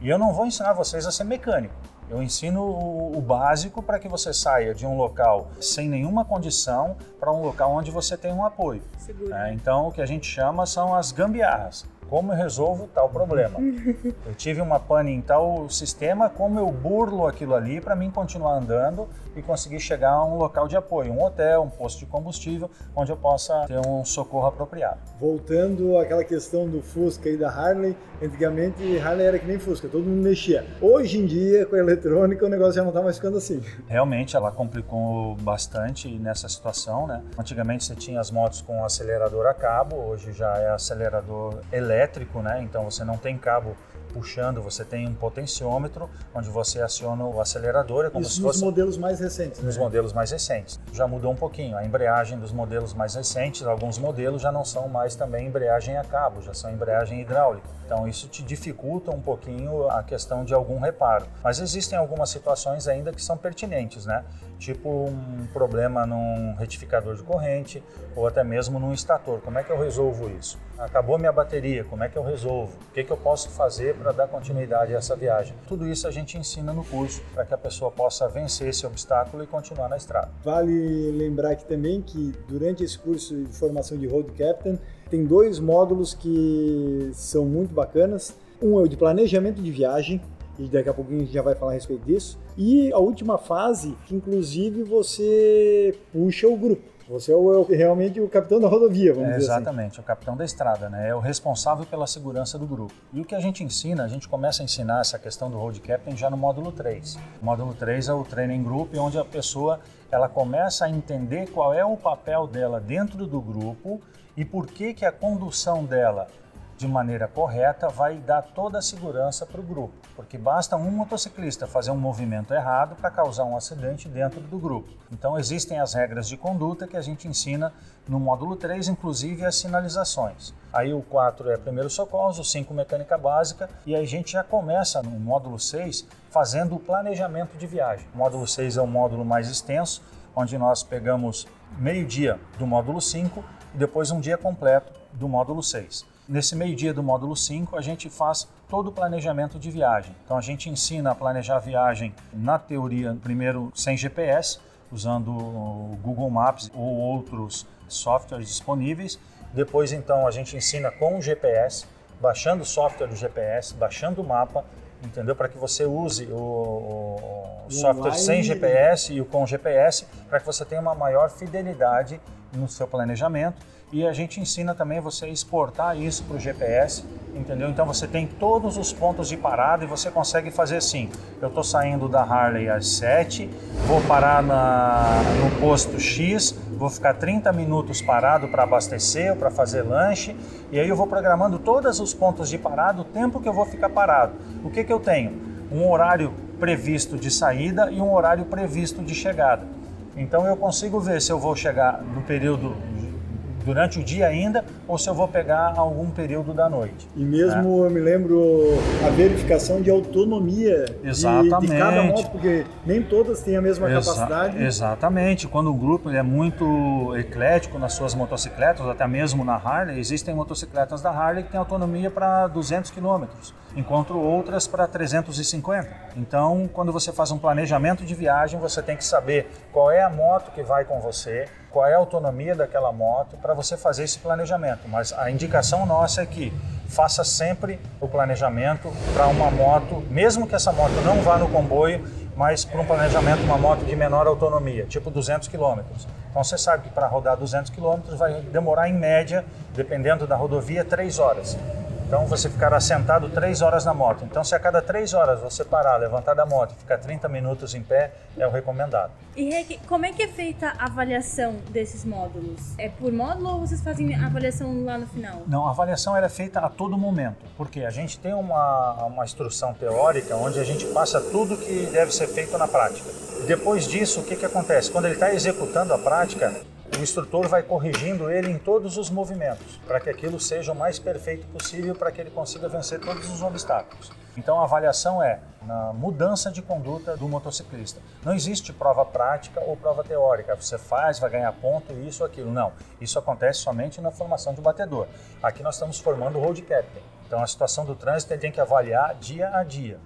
E eu não vou ensinar vocês a ser mecânico. Eu ensino o, básico para que você saia de um local sem nenhuma condição para um local onde você tem um apoio. É, então, o que a gente chama são as gambiarras como eu resolvo tal problema. [laughs] Eu tive uma pane em tal sistema, como eu burlo aquilo ali para mim continuar andando e conseguir chegar a um local de apoio, um hotel, um posto de combustível, onde eu possa ter um socorro apropriado. Voltando àquela questão do Fusca e da Harley, antigamente Harley era que nem Fusca, todo mundo mexia. Hoje em dia, com a eletrônica, o negócio já não está mais ficando assim. Realmente, ela complicou bastante nessa situação, né? Antigamente você tinha as motos com acelerador a cabo, hoje já é acelerador elétrico né? Então você não tem cabo puxando, você tem um potenciômetro onde você aciona o acelerador. É como Isso se nos modelos mais recentes. Nos né? modelos mais recentes. Já mudou um pouquinho. A embreagem dos modelos mais recentes, alguns modelos já não são mais também embreagem a cabo, já são embreagem hidráulica. Então isso te dificulta um pouquinho a questão de algum reparo. Mas existem algumas situações ainda que são pertinentes, né? Tipo um problema num retificador de corrente ou até mesmo num estator. Como é que eu resolvo isso? Acabou minha bateria, como é que eu resolvo? O que, que eu posso fazer para dar continuidade a essa viagem. Tudo isso a gente ensina no curso para que a pessoa possa vencer esse obstáculo e continuar na estrada. Vale lembrar aqui também que durante esse curso de formação de Road Captain tem dois módulos que são muito bacanas. Um é o de planejamento de viagem, e daqui a pouquinho a gente já vai falar a respeito disso. E a última fase, que inclusive você puxa o grupo. Você é, o, é realmente o capitão da rodovia, vamos é, dizer assim. Exatamente, o capitão da estrada, né? É o responsável pela segurança do grupo. E o que a gente ensina, a gente começa a ensinar essa questão do road captain já no módulo 3. O módulo 3 é o training group, onde a pessoa ela começa a entender qual é o papel dela dentro do grupo e por que que a condução dela de maneira correta vai dar toda a segurança para o grupo, porque basta um motociclista fazer um movimento errado para causar um acidente dentro do grupo. Então existem as regras de conduta que a gente ensina no módulo 3, inclusive as sinalizações. Aí o 4 é primeiro socorros, o 5 mecânica básica e aí a gente já começa no módulo 6 fazendo o planejamento de viagem. O módulo 6 é um módulo mais extenso, onde nós pegamos meio dia do módulo 5 e depois um dia completo do módulo 6. Nesse meio-dia do módulo 5, a gente faz todo o planejamento de viagem. Então, a gente ensina a planejar a viagem na teoria, primeiro sem GPS, usando o Google Maps ou outros softwares disponíveis. Depois, então, a gente ensina com o GPS, baixando o software do GPS, baixando o mapa, entendeu? Para que você use o, o software sem GPS e o com GPS, para que você tenha uma maior fidelidade no seu planejamento e a gente ensina também você a exportar isso para o GPS, entendeu? Então você tem todos os pontos de parada e você consegue fazer assim. Eu estou saindo da Harley às 7, vou parar na, no posto X, vou ficar 30 minutos parado para abastecer ou para fazer lanche, e aí eu vou programando todos os pontos de parada, o tempo que eu vou ficar parado. O que, que eu tenho? Um horário previsto de saída e um horário previsto de chegada. Então eu consigo ver se eu vou chegar no período durante o dia ainda ou se eu vou pegar algum período da noite. E mesmo né? eu me lembro a verificação de autonomia de, de, cada moto, porque nem todas têm a mesma Exa capacidade. Exatamente. Quando o grupo é muito eclético nas suas motocicletas, até mesmo na Harley, existem motocicletas da Harley que têm autonomia para 200 km, enquanto outras para 350. Então, quando você faz um planejamento de viagem, você tem que saber qual é a moto que vai com você, qual é a autonomia daquela moto para você fazer esse planejamento. Mas a indicação nossa é que faça sempre o planejamento para uma moto, mesmo que essa moto não vá no comboio, mas para um planejamento uma moto de menor autonomia, tipo 200 km. Então você sabe que para rodar 200 km vai demorar em média, dependendo da rodovia, 3 horas. Então você ficará sentado três horas na moto. Então se a cada três horas você parar, levantar da moto e ficar 30 minutos em pé, é o recomendado. E Rick, como é que é feita a avaliação desses módulos? É por módulo ou vocês fazem a avaliação lá no final? Não, a avaliação é feita a todo momento, porque a gente tem uma, uma instrução teórica onde a gente passa tudo que deve ser feito na prática. Depois disso, o que, que acontece? Quando ele está executando a prática, o instrutor vai corrigindo ele em todos os movimentos, para que aquilo seja o mais perfeito possível, para que ele consiga vencer todos os obstáculos. Então a avaliação é na mudança de conduta do motociclista. Não existe prova prática ou prova teórica. Você faz, vai ganhar ponto, isso aquilo. Não. Isso acontece somente na formação de batedor. Aqui nós estamos formando o road captain. Então a situação do trânsito ele tem que avaliar dia a dia.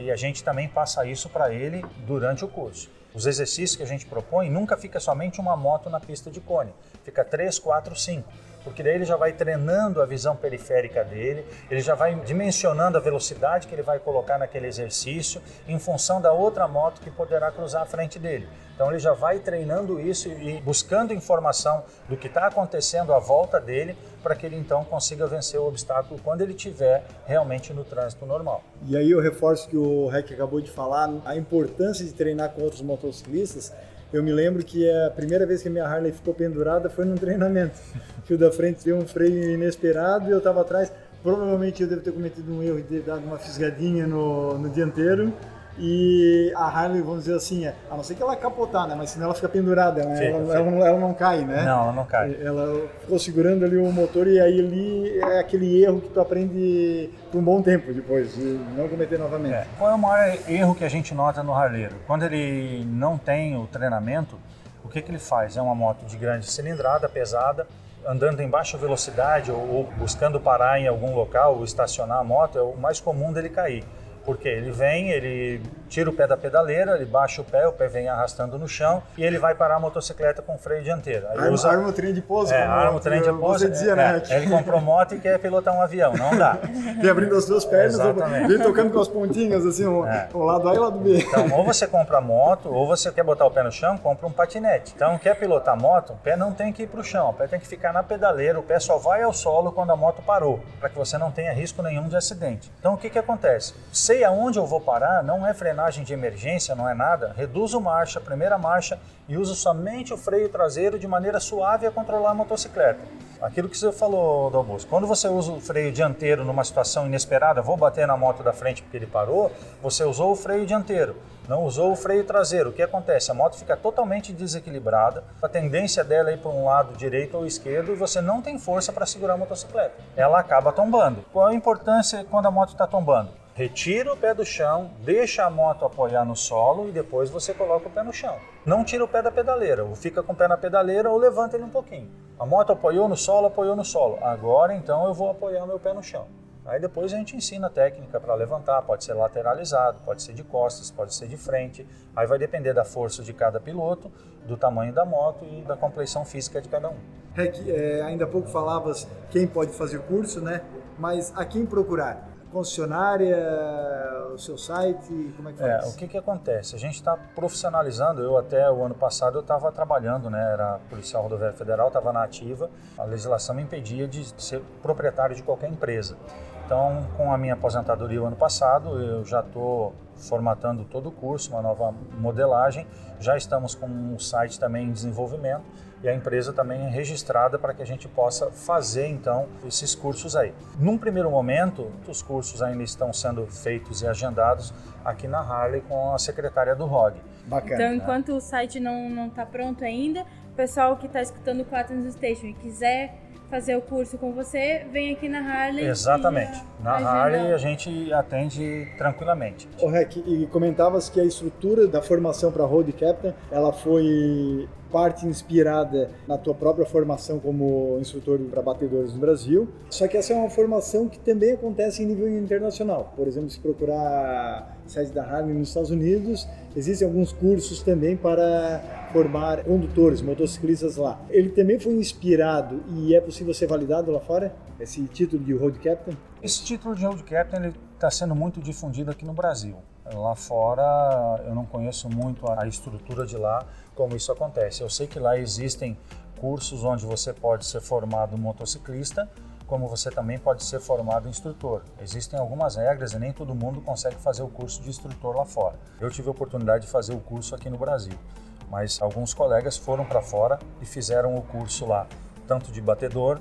E a gente também passa isso para ele durante o curso. Os exercícios que a gente propõe nunca fica somente uma moto na pista de cone, fica três, quatro, cinco, porque daí ele já vai treinando a visão periférica dele, ele já vai dimensionando a velocidade que ele vai colocar naquele exercício em função da outra moto que poderá cruzar a frente dele. Então ele já vai treinando isso e buscando informação do que está acontecendo à volta dele para que ele então consiga vencer o obstáculo quando ele estiver realmente no trânsito normal. E aí eu reforço que o Rec acabou de falar, a importância de treinar com outros motociclistas. Eu me lembro que a primeira vez que a minha Harley ficou pendurada foi num [laughs] treinamento. Que o da frente deu um freio inesperado e eu estava atrás. Provavelmente eu devo ter cometido um erro de ter dado uma fisgadinha no, no dianteiro e a Harley, vamos dizer assim, é, a não ser que ela capotar, né? Mas senão ela fica pendurada, né? Ela, ela, ela, ela, não cai, né? Não, ela não cai. Ela ficou segurando ali o motor e aí ali é aquele erro que tu aprende por um bom tempo depois, de não cometer novamente. É. Qual é o maior erro que a gente nota no harleiro? Quando ele não tem o treinamento, o que, que ele faz? É uma moto de grande cilindrada, pesada, andando em baixa velocidade ou, ou buscando parar em algum local ou estacionar a moto, é o mais comum dele cair. Porque ele vem, ele tira o pé da pedaleira, ele baixa o pé, o pé vem arrastando no chão e ele vai parar a motocicleta com freio dianteiro. Aí arma, usa, arma o trem de pouso. É, arma o trem de pouso. Você dizia, é, né? É, ele comprou moto e quer pilotar um avião, não dá. vem abrindo as duas pernas, Exatamente. vem tocando com as pontinhas, assim, um, é. um lado A e o lado B. Então, ou você compra moto, ou você quer botar o pé no chão, compra um patinete. Então, quer pilotar moto, o pé não tem que ir para o chão, o pé tem que ficar na pedaleira, o pé só vai ao solo quando a moto parou, para que você não tenha risco nenhum de acidente. Então, o que, que acontece? Sei aonde eu vou parar não é frenagem de emergência, não é nada. Reduzo marcha, primeira marcha e uso somente o freio traseiro de maneira suave a controlar a motocicleta. Aquilo que você falou, Dalbos, quando você usa o freio dianteiro numa situação inesperada, vou bater na moto da frente porque ele parou, você usou o freio dianteiro, não usou o freio traseiro. O que acontece? A moto fica totalmente desequilibrada, a tendência dela é ir para um lado direito ou esquerdo e você não tem força para segurar a motocicleta. Ela acaba tombando. Qual a importância quando a moto está tombando? Retira o pé do chão, deixa a moto apoiar no solo e depois você coloca o pé no chão. Não tira o pé da pedaleira, ou fica com o pé na pedaleira ou levanta ele um pouquinho. A moto apoiou no solo, apoiou no solo. Agora então eu vou apoiar meu pé no chão. Aí depois a gente ensina a técnica para levantar, pode ser lateralizado, pode ser de costas, pode ser de frente. Aí vai depender da força de cada piloto, do tamanho da moto e da complexão física de cada um. Rec, é, ainda há pouco falavas quem pode fazer o curso, né? Mas a quem procurar? Concessionária, o seu site, como é que faz? É, o que que acontece? A gente está profissionalizando, eu até o ano passado eu estava trabalhando, né, era policial rodoviário federal, estava na ativa, a legislação me impedia de ser proprietário de qualquer empresa. Então, com a minha aposentadoria o ano passado, eu já estou formatando todo o curso, uma nova modelagem, já estamos com um site também em desenvolvimento, e a empresa também é registrada para que a gente possa fazer então esses cursos aí. Num primeiro momento, os cursos ainda estão sendo feitos e agendados aqui na Harley com a secretária do ROG. Bacana. Então, enquanto o site não está pronto ainda, o pessoal que está escutando o Quaternos Station e quiser fazer o curso com você, vem aqui na Harley. Exatamente. Na Harley a gente atende tranquilamente. O Rec, e comentavas que a estrutura da formação para Road Captain, ela foi parte inspirada na tua própria formação como instrutor para batedores no Brasil. Só que essa é uma formação que também acontece em nível internacional. Por exemplo, se procurar sede da Harley nos Estados Unidos, existem alguns cursos também para formar condutores, motociclistas lá. Ele também foi inspirado e é possível ser validado lá fora? Esse título de Road Captain? Esse título de Road Captain está sendo muito difundido aqui no Brasil. Lá fora eu não conheço muito a estrutura de lá, como isso acontece. Eu sei que lá existem cursos onde você pode ser formado motociclista, como você também pode ser formado instrutor. Existem algumas regras e nem todo mundo consegue fazer o curso de instrutor lá fora. Eu tive a oportunidade de fazer o curso aqui no Brasil, mas alguns colegas foram para fora e fizeram o curso lá, tanto de batedor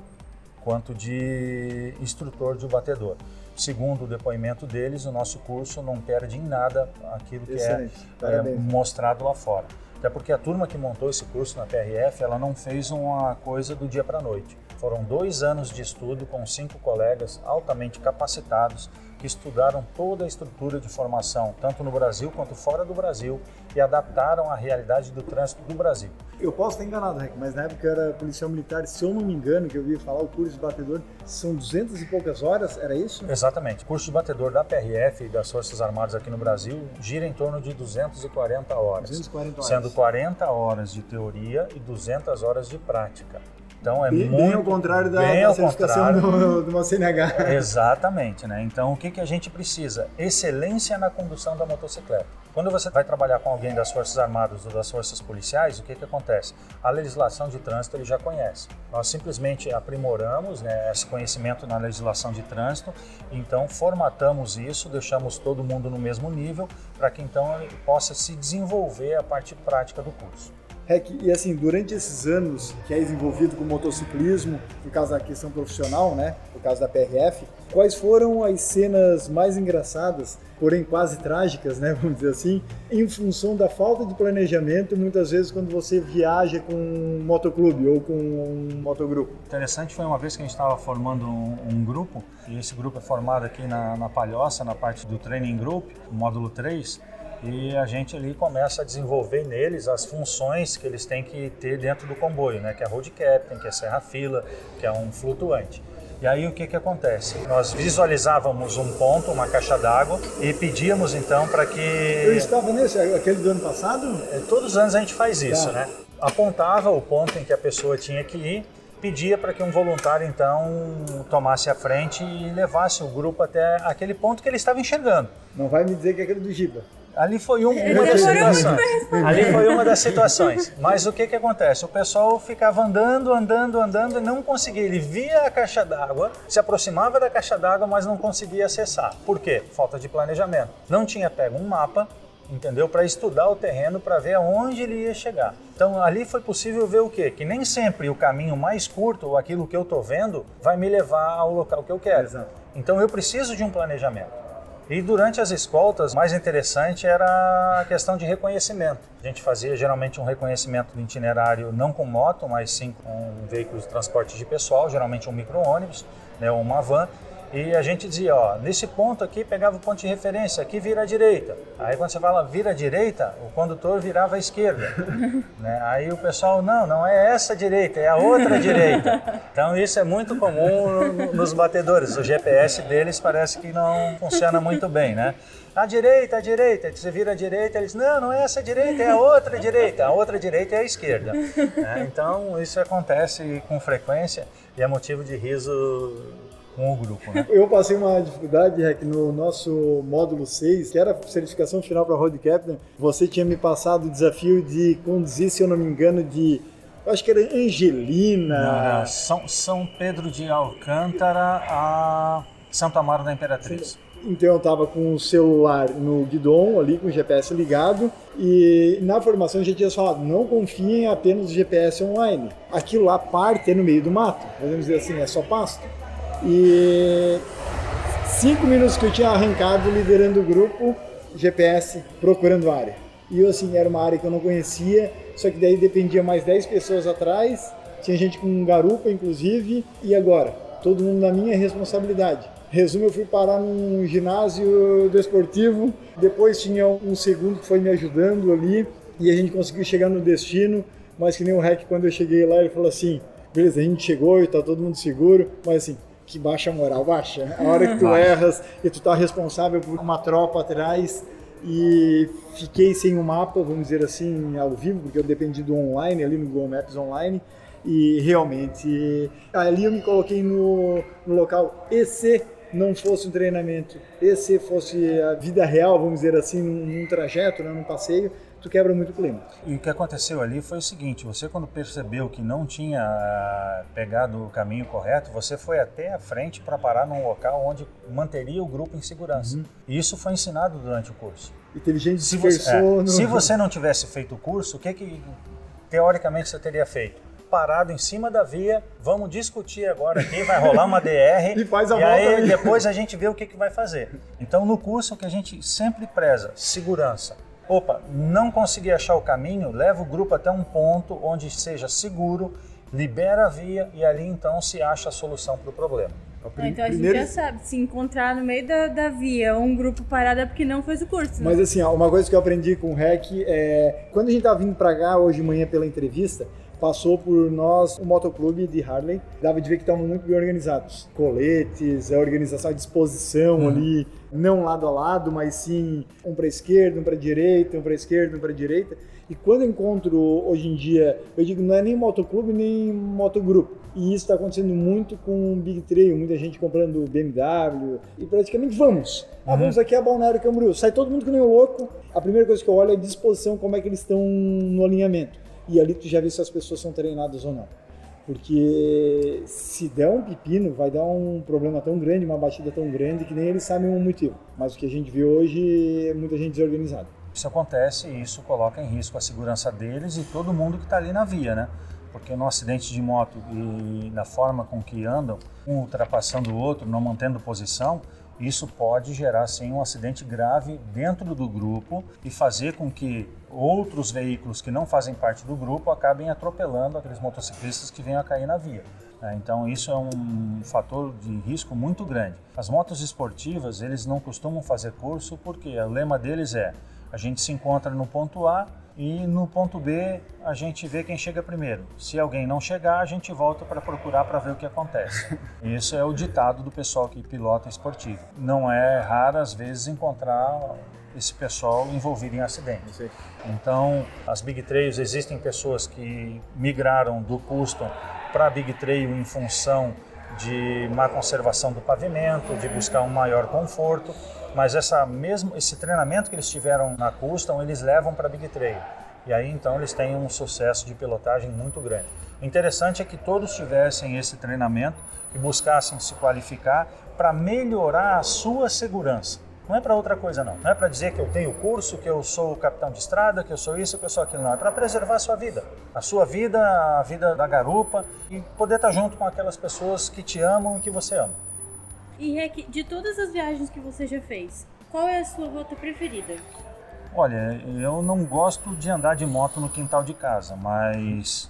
quanto de instrutor de batedor. Segundo o depoimento deles, o nosso curso não perde em nada aquilo que é, é, mostrado lá fora. Até porque a turma que montou esse curso na PRF, ela não fez uma coisa do dia para a noite. Foram dois anos de estudo com cinco colegas altamente capacitados que estudaram toda a estrutura de formação, tanto no Brasil quanto fora do Brasil, e adaptaram à realidade do trânsito do Brasil. Eu posso estar enganado, Rec, mas na época eu era policial militar, se eu não me engano, que eu vi falar, o curso de batedor são 200 e poucas horas, era isso? Exatamente. O curso de batedor da PRF e das Forças Armadas aqui no Brasil gira em torno de 240 horas. 240 horas. Sendo 40 horas de teoria e 200 horas de prática. Então é bem, muito bem ao contrário da, da certificação do, uma CNH. Exatamente, né? Então o que que a gente precisa? Excelência na condução da motocicleta. Quando você vai trabalhar com alguém das Forças Armadas ou das Forças Policiais, o que que acontece? A legislação de trânsito ele já conhece. Nós simplesmente aprimoramos né, esse conhecimento na legislação de trânsito, então formatamos isso, deixamos todo mundo no mesmo nível para que então ele possa se desenvolver a parte prática do curso. Rec, e assim, durante esses anos que é desenvolvido com motociclismo, por causa da questão profissional, né, por causa da PRF, quais foram as cenas mais engraçadas, porém quase trágicas, né, [laughs] vamos dizer assim, em função da falta de planejamento, muitas vezes quando você viaja com um motoclube ou com um motogrupo? Interessante foi uma vez que a gente estava formando um, um, grupo, e esse grupo é formado aqui na, na Palhoça, na parte do Training Group, módulo 3, e a gente ali começa a desenvolver neles as funções que eles têm que ter dentro do comboio, né? Que é road captain, que é serra-fila, que é um flutuante. E aí o que, que acontece? Nós visualizávamos um ponto, uma caixa d'água, e pedíamos então para que. Eu estava nesse, aquele do ano passado? É, todos os anos a gente faz isso, tá. né? Apontava o ponto em que a pessoa tinha que ir, pedia para que um voluntário então tomasse a frente e levasse o grupo até aquele ponto que ele estava enxergando. Não vai me dizer que é aquele do Giba. Ali foi um, uma das situações. Ali foi uma das situações. Mas o que que acontece? O pessoal ficava andando, andando, andando e não conseguia. Ele via a caixa d'água, se aproximava da caixa d'água, mas não conseguia acessar. Por quê? Falta de planejamento. Não tinha pego um mapa, entendeu? Para estudar o terreno, para ver aonde ele ia chegar. Então ali foi possível ver o quê? Que nem sempre o caminho mais curto, ou aquilo que eu estou vendo, vai me levar ao local que eu quero. Exato. Então eu preciso de um planejamento. E durante as escoltas, mais interessante era a questão de reconhecimento. A gente fazia geralmente um reconhecimento do itinerário não com moto, mas sim com veículos de transporte de pessoal, geralmente um micro-ônibus, né, ou uma van, e a gente dizia, ó, nesse ponto aqui pegava o ponto de referência, aqui vira à direita. Aí quando você fala vira à direita, o condutor virava à esquerda. [laughs] né? Aí o pessoal, não, não é essa direita, é a outra direita. Então isso é muito comum nos batedores. O GPS deles parece que não funciona muito bem, né? À direita, à direita. Você vira à direita, eles, não, não é essa direita, é a outra direita. A outra direita é a esquerda. Né? Então isso acontece com frequência e é motivo de riso com o grupo. Né? Eu passei uma dificuldade, Rec, no nosso módulo 6, que era a certificação final para Road Captain. Você tinha me passado o desafio de conduzir, se eu não me engano, de. Eu acho que era Angelina. Não. São, São Pedro de Alcântara a Santo Amaro da Imperatriz. Então eu estava com o celular no guidon ali, com o GPS ligado, e na formação a gente tinha falado, não confiem apenas no GPS online. Aquilo lá parte é no meio do mato, podemos dizer assim, é só pasto. E cinco minutos que eu tinha arrancado liderando o grupo, GPS procurando área. E eu assim, era uma área que eu não conhecia, só que daí dependia mais 10 pessoas atrás, tinha gente com garupa inclusive, e agora? Todo mundo na minha responsabilidade. Resumo, eu fui parar num ginásio desportivo, depois tinha um segundo que foi me ajudando ali, e a gente conseguiu chegar no destino, mas que nem o REC, quando eu cheguei lá, ele falou assim, beleza, a gente chegou e tá todo mundo seguro, mas assim, que baixa a moral, baixa. A hora que tu erras e tu tá responsável por uma tropa atrás e fiquei sem o um mapa, vamos dizer assim, ao vivo, porque eu dependi do online, ali no Google Maps online, e realmente ali eu me coloquei no, no local. E se não fosse um treinamento, e se fosse a vida real, vamos dizer assim, num, num trajeto, né, num passeio, tu quebra muito o clima. E o que aconteceu ali foi o seguinte, você quando percebeu que não tinha ah, pegado o caminho correto, você foi até a frente para parar num local onde manteria o grupo em segurança. Uhum. E isso foi ensinado durante o curso. E teve gente se você, é, no... se você não tivesse feito o curso, o que que teoricamente você teria feito? parado em cima da via, vamos discutir agora aqui, vai rolar uma [laughs] DR e, faz a e aí aí. depois a gente vê o que, que vai fazer. Então no curso o que a gente sempre preza, segurança. Opa, não consegui achar o caminho, leva o grupo até um ponto onde seja seguro, libera a via e ali então se acha a solução para o problema. Então a gente já sabe, se encontrar no meio da, da via um grupo parado é porque não fez o curso. Né? Mas assim, ó, uma coisa que eu aprendi com o REC é quando a gente estava vindo para cá hoje de manhã pela entrevista, passou por nós o motoclube de Harley. Dava de ver que estavam muito bem organizados. Coletes, a organização à disposição uhum. ali, não lado a lado, mas sim um para esquerda, um para direita, um para esquerda, um para direita. E quando eu encontro hoje em dia, eu digo, não é nem motoclube nem motogrupo. E isso está acontecendo muito com o Big Trail, muita gente comprando BMW e praticamente vamos. Ah, uhum. vamos aqui a Balneário Camboriú. Sai todo mundo que nem louco. A primeira coisa que eu olho é a disposição, como é que eles estão no alinhamento e ali tu já vê se as pessoas são treinadas ou não. Porque se der um pepino, vai dar um problema tão grande, uma batida tão grande, que nem eles sabem o motivo. Mas o que a gente vê hoje é muita gente desorganizada. Isso acontece e isso coloca em risco a segurança deles e todo mundo que está ali na via, né? Porque no acidente de moto e na forma com que andam, um ultrapassando o outro, não mantendo posição, isso pode gerar sim um acidente grave dentro do grupo e fazer com que outros veículos que não fazem parte do grupo acabem atropelando aqueles motociclistas que venham a cair na via. Né? Então isso é um fator de risco muito grande. As motos esportivas eles não costumam fazer curso porque o lema deles é A gente se encontra no ponto A e no ponto B a gente vê quem chega primeiro. Se alguém não chegar, a gente volta para procurar para ver o que acontece. [laughs] Isso é o ditado do pessoal que pilota esportivo. Não é raro às vezes encontrar esse pessoal envolvido em acidentes. Então, as Big Trails existem pessoas que migraram do custom para a Big Trail em função de má conservação do pavimento, de buscar um maior conforto, mas essa mesmo esse treinamento que eles tiveram na custom, eles levam para a Big Trail. E aí então eles têm um sucesso de pilotagem muito grande. O interessante é que todos tivessem esse treinamento e buscassem se qualificar para melhorar a sua segurança. Não é para outra coisa não. Não é para dizer que eu tenho curso, que eu sou capitão de estrada, que eu sou isso, que eu sou aquilo. Não. É para preservar a sua vida. A sua vida, a vida da garupa e poder estar junto com aquelas pessoas que te amam e que você ama. E Rec, de todas as viagens que você já fez, qual é a sua rota preferida? Olha, eu não gosto de andar de moto no quintal de casa, mas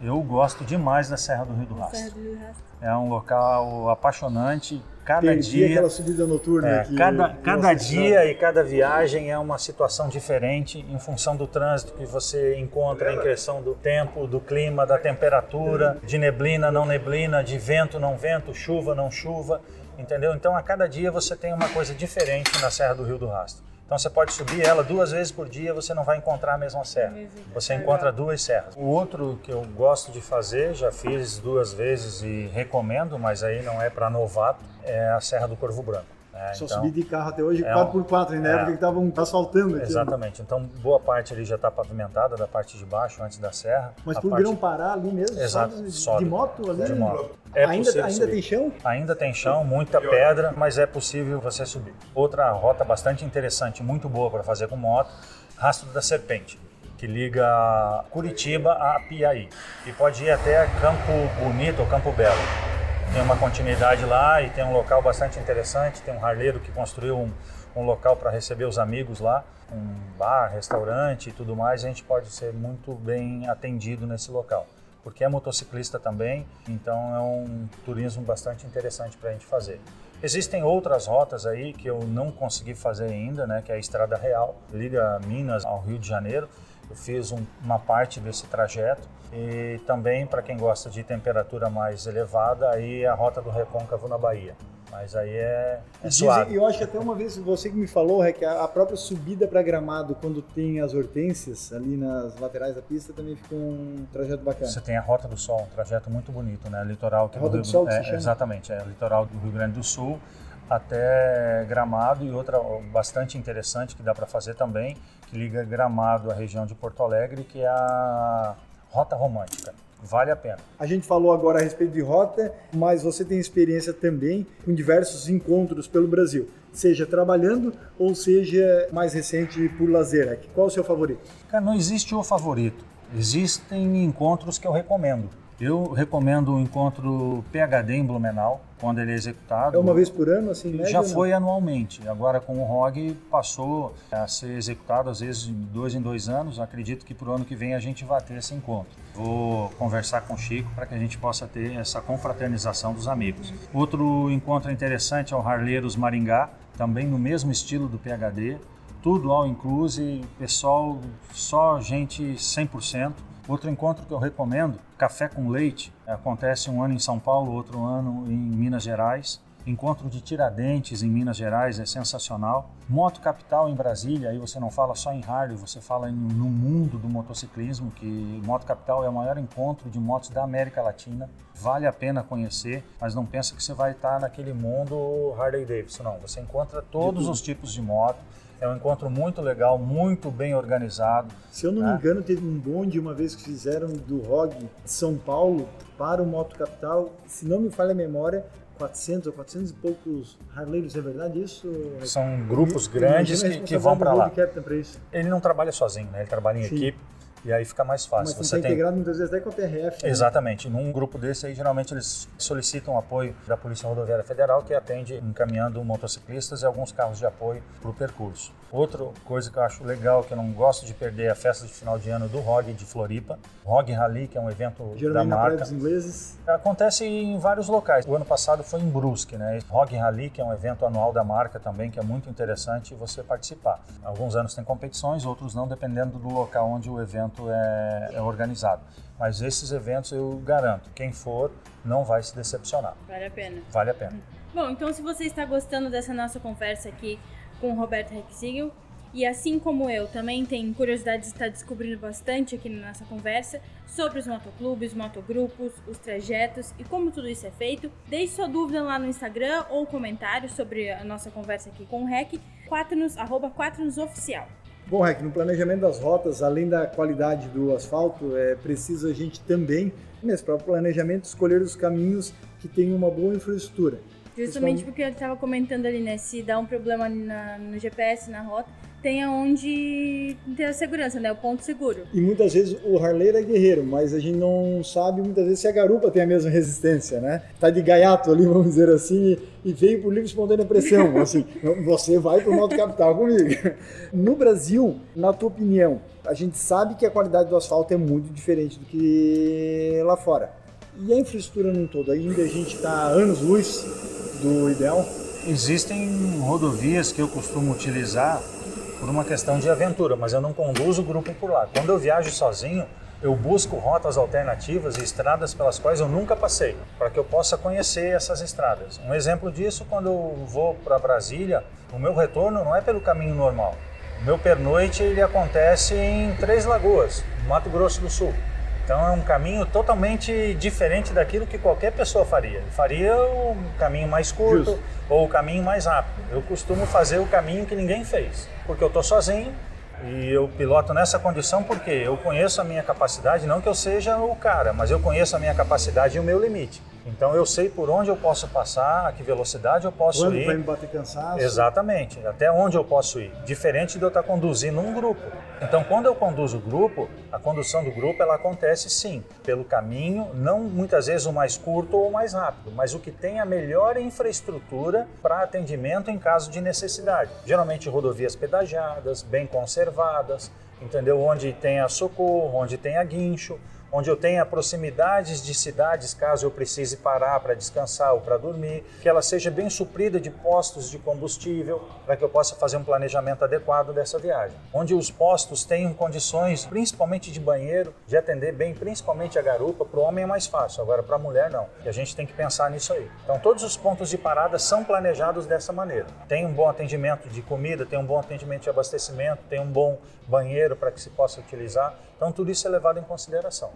eu gosto demais da Serra do Rio do Rastro. Serra do Rio Rastro. É um local apaixonante. Cada Perdi dia, aquela subida noturna é, que cada, nossa cada dia e cada viagem é uma situação diferente em função do trânsito que você encontra em questão do tempo, do clima, da temperatura, de neblina, não neblina, de vento, não vento, chuva, não chuva, entendeu? Então a cada dia você tem uma coisa diferente na Serra do Rio do Rastro. Então você pode subir ela duas vezes por dia, você não vai encontrar a mesma serra. Você encontra duas serras. O outro que eu gosto de fazer, já fiz duas vezes e recomendo, mas aí não é para novato, é a Serra do Corvo Branco. Né? Só Então, subi de carro até hoje é 4x4, né? Na é. época que estavam asfaltando aqui. né? Exatamente. Então boa parte ali já está pavimentada da parte de baixo antes da serra. Mas por parte- grão parar ali mesmo, Exato, só de, sobe. de moto ali? de moto. É ainda possível ainda subir. tem chão? Ainda tem chão, muita pedra, mas é possível você subir. Outra rota bastante interessante, muito boa para fazer com moto, Rastro da Serpente, que liga Curitiba a Piaí. E pode ir até Campo Bonito ou Campo Belo. Tem uma continuidade lá e tem um local bastante interessante. Tem um harleiro que construiu um, um local para receber os amigos lá, um bar, restaurante e tudo mais. A gente pode ser muito bem atendido nesse local porque é motociclista também, então é um turismo bastante interessante para a gente fazer. Existem outras rotas aí que eu não consegui fazer ainda, né, que é a Estrada Real, liga Minas ao Rio de Janeiro. Eu fiz um- uma parte desse trajeto e também para quem gosta de temperatura mais elevada, aí a Rota do Recôncavo na Bahia. Mas aí é, é suave. eu acho que até uma vez você que me falou, é que a a própria subida para Gramado, quando tem as hortênsias ali nas laterais da pista, também fica um trajeto bacana. Você tem a Rota do Sol, um trajeto muito bonito, né? Litoral aqui A Rota Rio- do Sol que é? Exatamente, é o litoral do Rio Grande do Sul até Gramado e outra bastante interessante que dá para fazer também, que liga Gramado à região de Porto Alegre, que é a Rota Romântica. Vale a pena. A gente falou agora a respeito de rota, mas você tem experiência também com diversos encontros pelo Brasil, seja trabalhando ou seja mais recente por lazer. Qual o seu favorito? Cara, não existe o favorito. Existem encontros que eu recomendo. Eu recomendo o encontro PHD em Blumenau, quando ele é executado. É uma vez por ano, assim, média, Já foi anualmente. Agora com o ROG passou a ser executado às vezes de dois em dois anos. Acredito que para o ano que vem a gente vai ter esse encontro. Vou conversar com o Chico para que a gente possa ter essa confraternização dos amigos. Outro encontro interessante é o Harleiros Maringá, também no mesmo estilo do PHD. Tudo all inclusive, pessoal, só gente 100%. Outro encontro que eu recomendo, Café com Leite, acontece um ano em São Paulo, outro ano em Minas Gerais. Encontro de Tiradentes em Minas Gerais é sensacional. Moto Capital em Brasília, aí você não fala só em Harley, você fala no mundo do motociclismo, que Moto Capital é o maior encontro de motos da América Latina. Vale a pena conhecer, mas não pensa que você vai estar naquele mundo Harley Davidson, não. Você encontra todos os tipos de moto. É um encontro muito legal, muito bem organizado. Se eu não Ah. me engano, teve um bonde uma vez que fizeram do ROG de São Paulo para o Moto Capital. Se não me falha a memória, 400 ou 400 e poucos Harleiros, é verdade isso? São grupos Imagina grandes que, que vão para lá. Ele não trabalha sozinho, né? ele trabalha em Sim. equipe. E aí fica mais fácil. Mas você tem integrado muitas vezes até com a PRF. Né? Exatamente. Num grupo desse aí, geralmente eles solicitam apoio da Polícia Rodoviária Federal, que atende encaminhando motociclistas e alguns carros de apoio para o percurso. Outra coisa que eu acho legal, que eu não gosto de perder, é a festa de final de ano do ROG de Floripa. ROG Rally, que é um evento geralmente da marca. Na dos ingleses. Acontece em vários locais. O ano passado foi em Brusque, né? ROG Rally, que é um evento anual da marca também, que é muito interessante você participar. Alguns anos tem competições, outros não, dependendo do local onde o evento é, é organizado. Mas esses eventos eu garanto, quem for não vai se decepcionar. Vale a pena. Vale a pena. Bom, então se você está gostando dessa nossa conversa aqui com Roberto Rexigel, e assim como eu, também tem curiosidade de estar descobrindo bastante aqui na nossa conversa sobre os motoclubes, motogrupos, os trajetos e como tudo isso é feito. Deixe sua dúvida lá no Instagram ou comentário sobre a nossa conversa aqui com o Rec, 4nos, arroba 4nos oficial. Bom, Rec, no planejamento das rotas, além da qualidade do asfalto, é preciso a gente também, nesse próprio planejamento, escolher os caminhos que tenham uma boa infraestrutura. Justamente porque eu estava comentando ali, né? Se dá um problema na, no GPS, na rota, tem aonde ter a segurança, né? O ponto seguro. E muitas vezes o Harley é guerreiro, mas a gente não sabe muitas vezes se a garupa tem a mesma resistência, né? Tá de gaiato ali, vamos dizer assim, e veio por livre espontânea pressão, [laughs] assim, você vai pro modo capital comigo. [laughs] No Brasil, na tua opinião, a gente sabe que a qualidade do asfalto é muito diferente do que lá fora. E a infraestrutura no todo, ainda a gente está anos-luz do ideal? Existem rodovias que eu costumo utilizar por uma questão de aventura, mas eu não conduzo o grupo por lá. Quando eu viajo sozinho, eu busco rotas alternativas e estradas pelas quais eu nunca passei, para que eu possa conhecer essas estradas. Um exemplo disso, quando eu vou para Brasília, o meu retorno não é pelo caminho normal. O meu pernoite ele acontece em Três Lagoas, Mato Grosso do Sul. Então é um caminho totalmente diferente daquilo que qualquer pessoa faria. Faria o caminho mais curto Justo. ou o caminho mais rápido. Eu costumo fazer o caminho que ninguém fez, porque eu estou sozinho e eu piloto nessa condição porque eu conheço a minha capacidade, não que eu seja o cara, mas eu conheço a minha capacidade e o meu limite. Então eu sei por onde eu posso passar, a que velocidade eu posso Quando ir. Quando vai me bater cansaço. Exatamente, até onde eu posso ir. Diferente de eu estar conduzindo um grupo. Então quando eu conduzo o grupo, a condução do grupo ela acontece sim, pelo caminho, não muitas vezes o mais curto ou o mais rápido, mas o que tem a melhor infraestrutura para atendimento em caso de necessidade. Geralmente rodovias pedagiadas, bem conservadas, entendeu? Onde tem a socorro, onde tem a guincho onde eu tenha proximidades de cidades caso eu precise parar para descansar ou para dormir, que ela seja bem suprida de postos de combustível para que eu possa fazer um planejamento adequado dessa viagem. Onde os postos tenham condições, principalmente de banheiro, de atender bem, principalmente a garupa, para o homem é mais fácil, agora para a mulher não. E a gente tem que pensar nisso aí. Então todos os pontos de parada são planejados dessa maneira. Tem um bom atendimento de comida, tem um bom atendimento de abastecimento, tem um bom banheiro para que se possa utilizar. Então tudo isso é levado em consideração.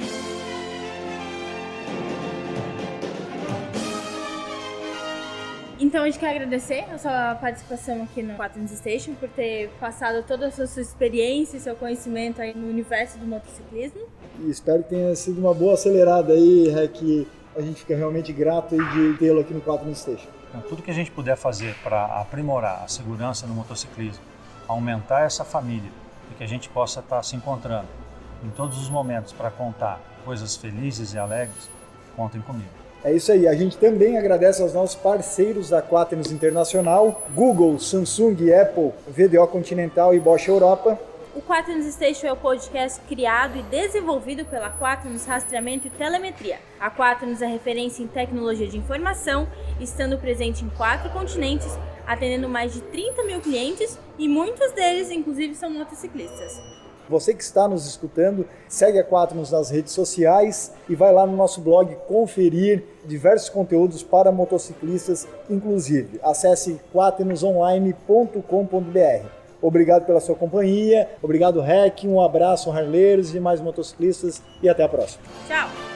Então a gente quer agradecer a sua participação aqui no Quaternos Station por ter passado toda a sua experiência e seu conhecimento aí no universo do motociclismo. E espero que tenha sido uma boa acelerada aí, que a gente fica realmente grato de tê-lo aqui no Quaternos Station. Então, tudo que a gente puder fazer para aprimorar a segurança no motociclismo, aumentar essa família e que a gente possa estar tá se encontrando em todos os momentos para contar coisas felizes e alegres, contem comigo. É isso aí. A gente também agradece aos nossos parceiros da Quaternos Internacional, Google, Samsung, Apple, VDO Continental e Bosch Europa. O Quaternos Station é o podcast criado e desenvolvido pela Quaternos Rastreamento e Telemetria. A Quaternos é referência em tecnologia de informação, estando presente em quatro continentes, atendendo mais de 30 mil clientes e muitos deles, inclusive, são motociclistas. Você que está nos escutando, segue a Quaternos nas redes sociais e vai lá no nosso blog conferir diversos conteúdos para motociclistas, inclusive. Acesse quaternosonline.com.br. Obrigado pela sua companhia, obrigado Rec, um abraço harleiros e mais motociclistas e até a próxima. Tchau!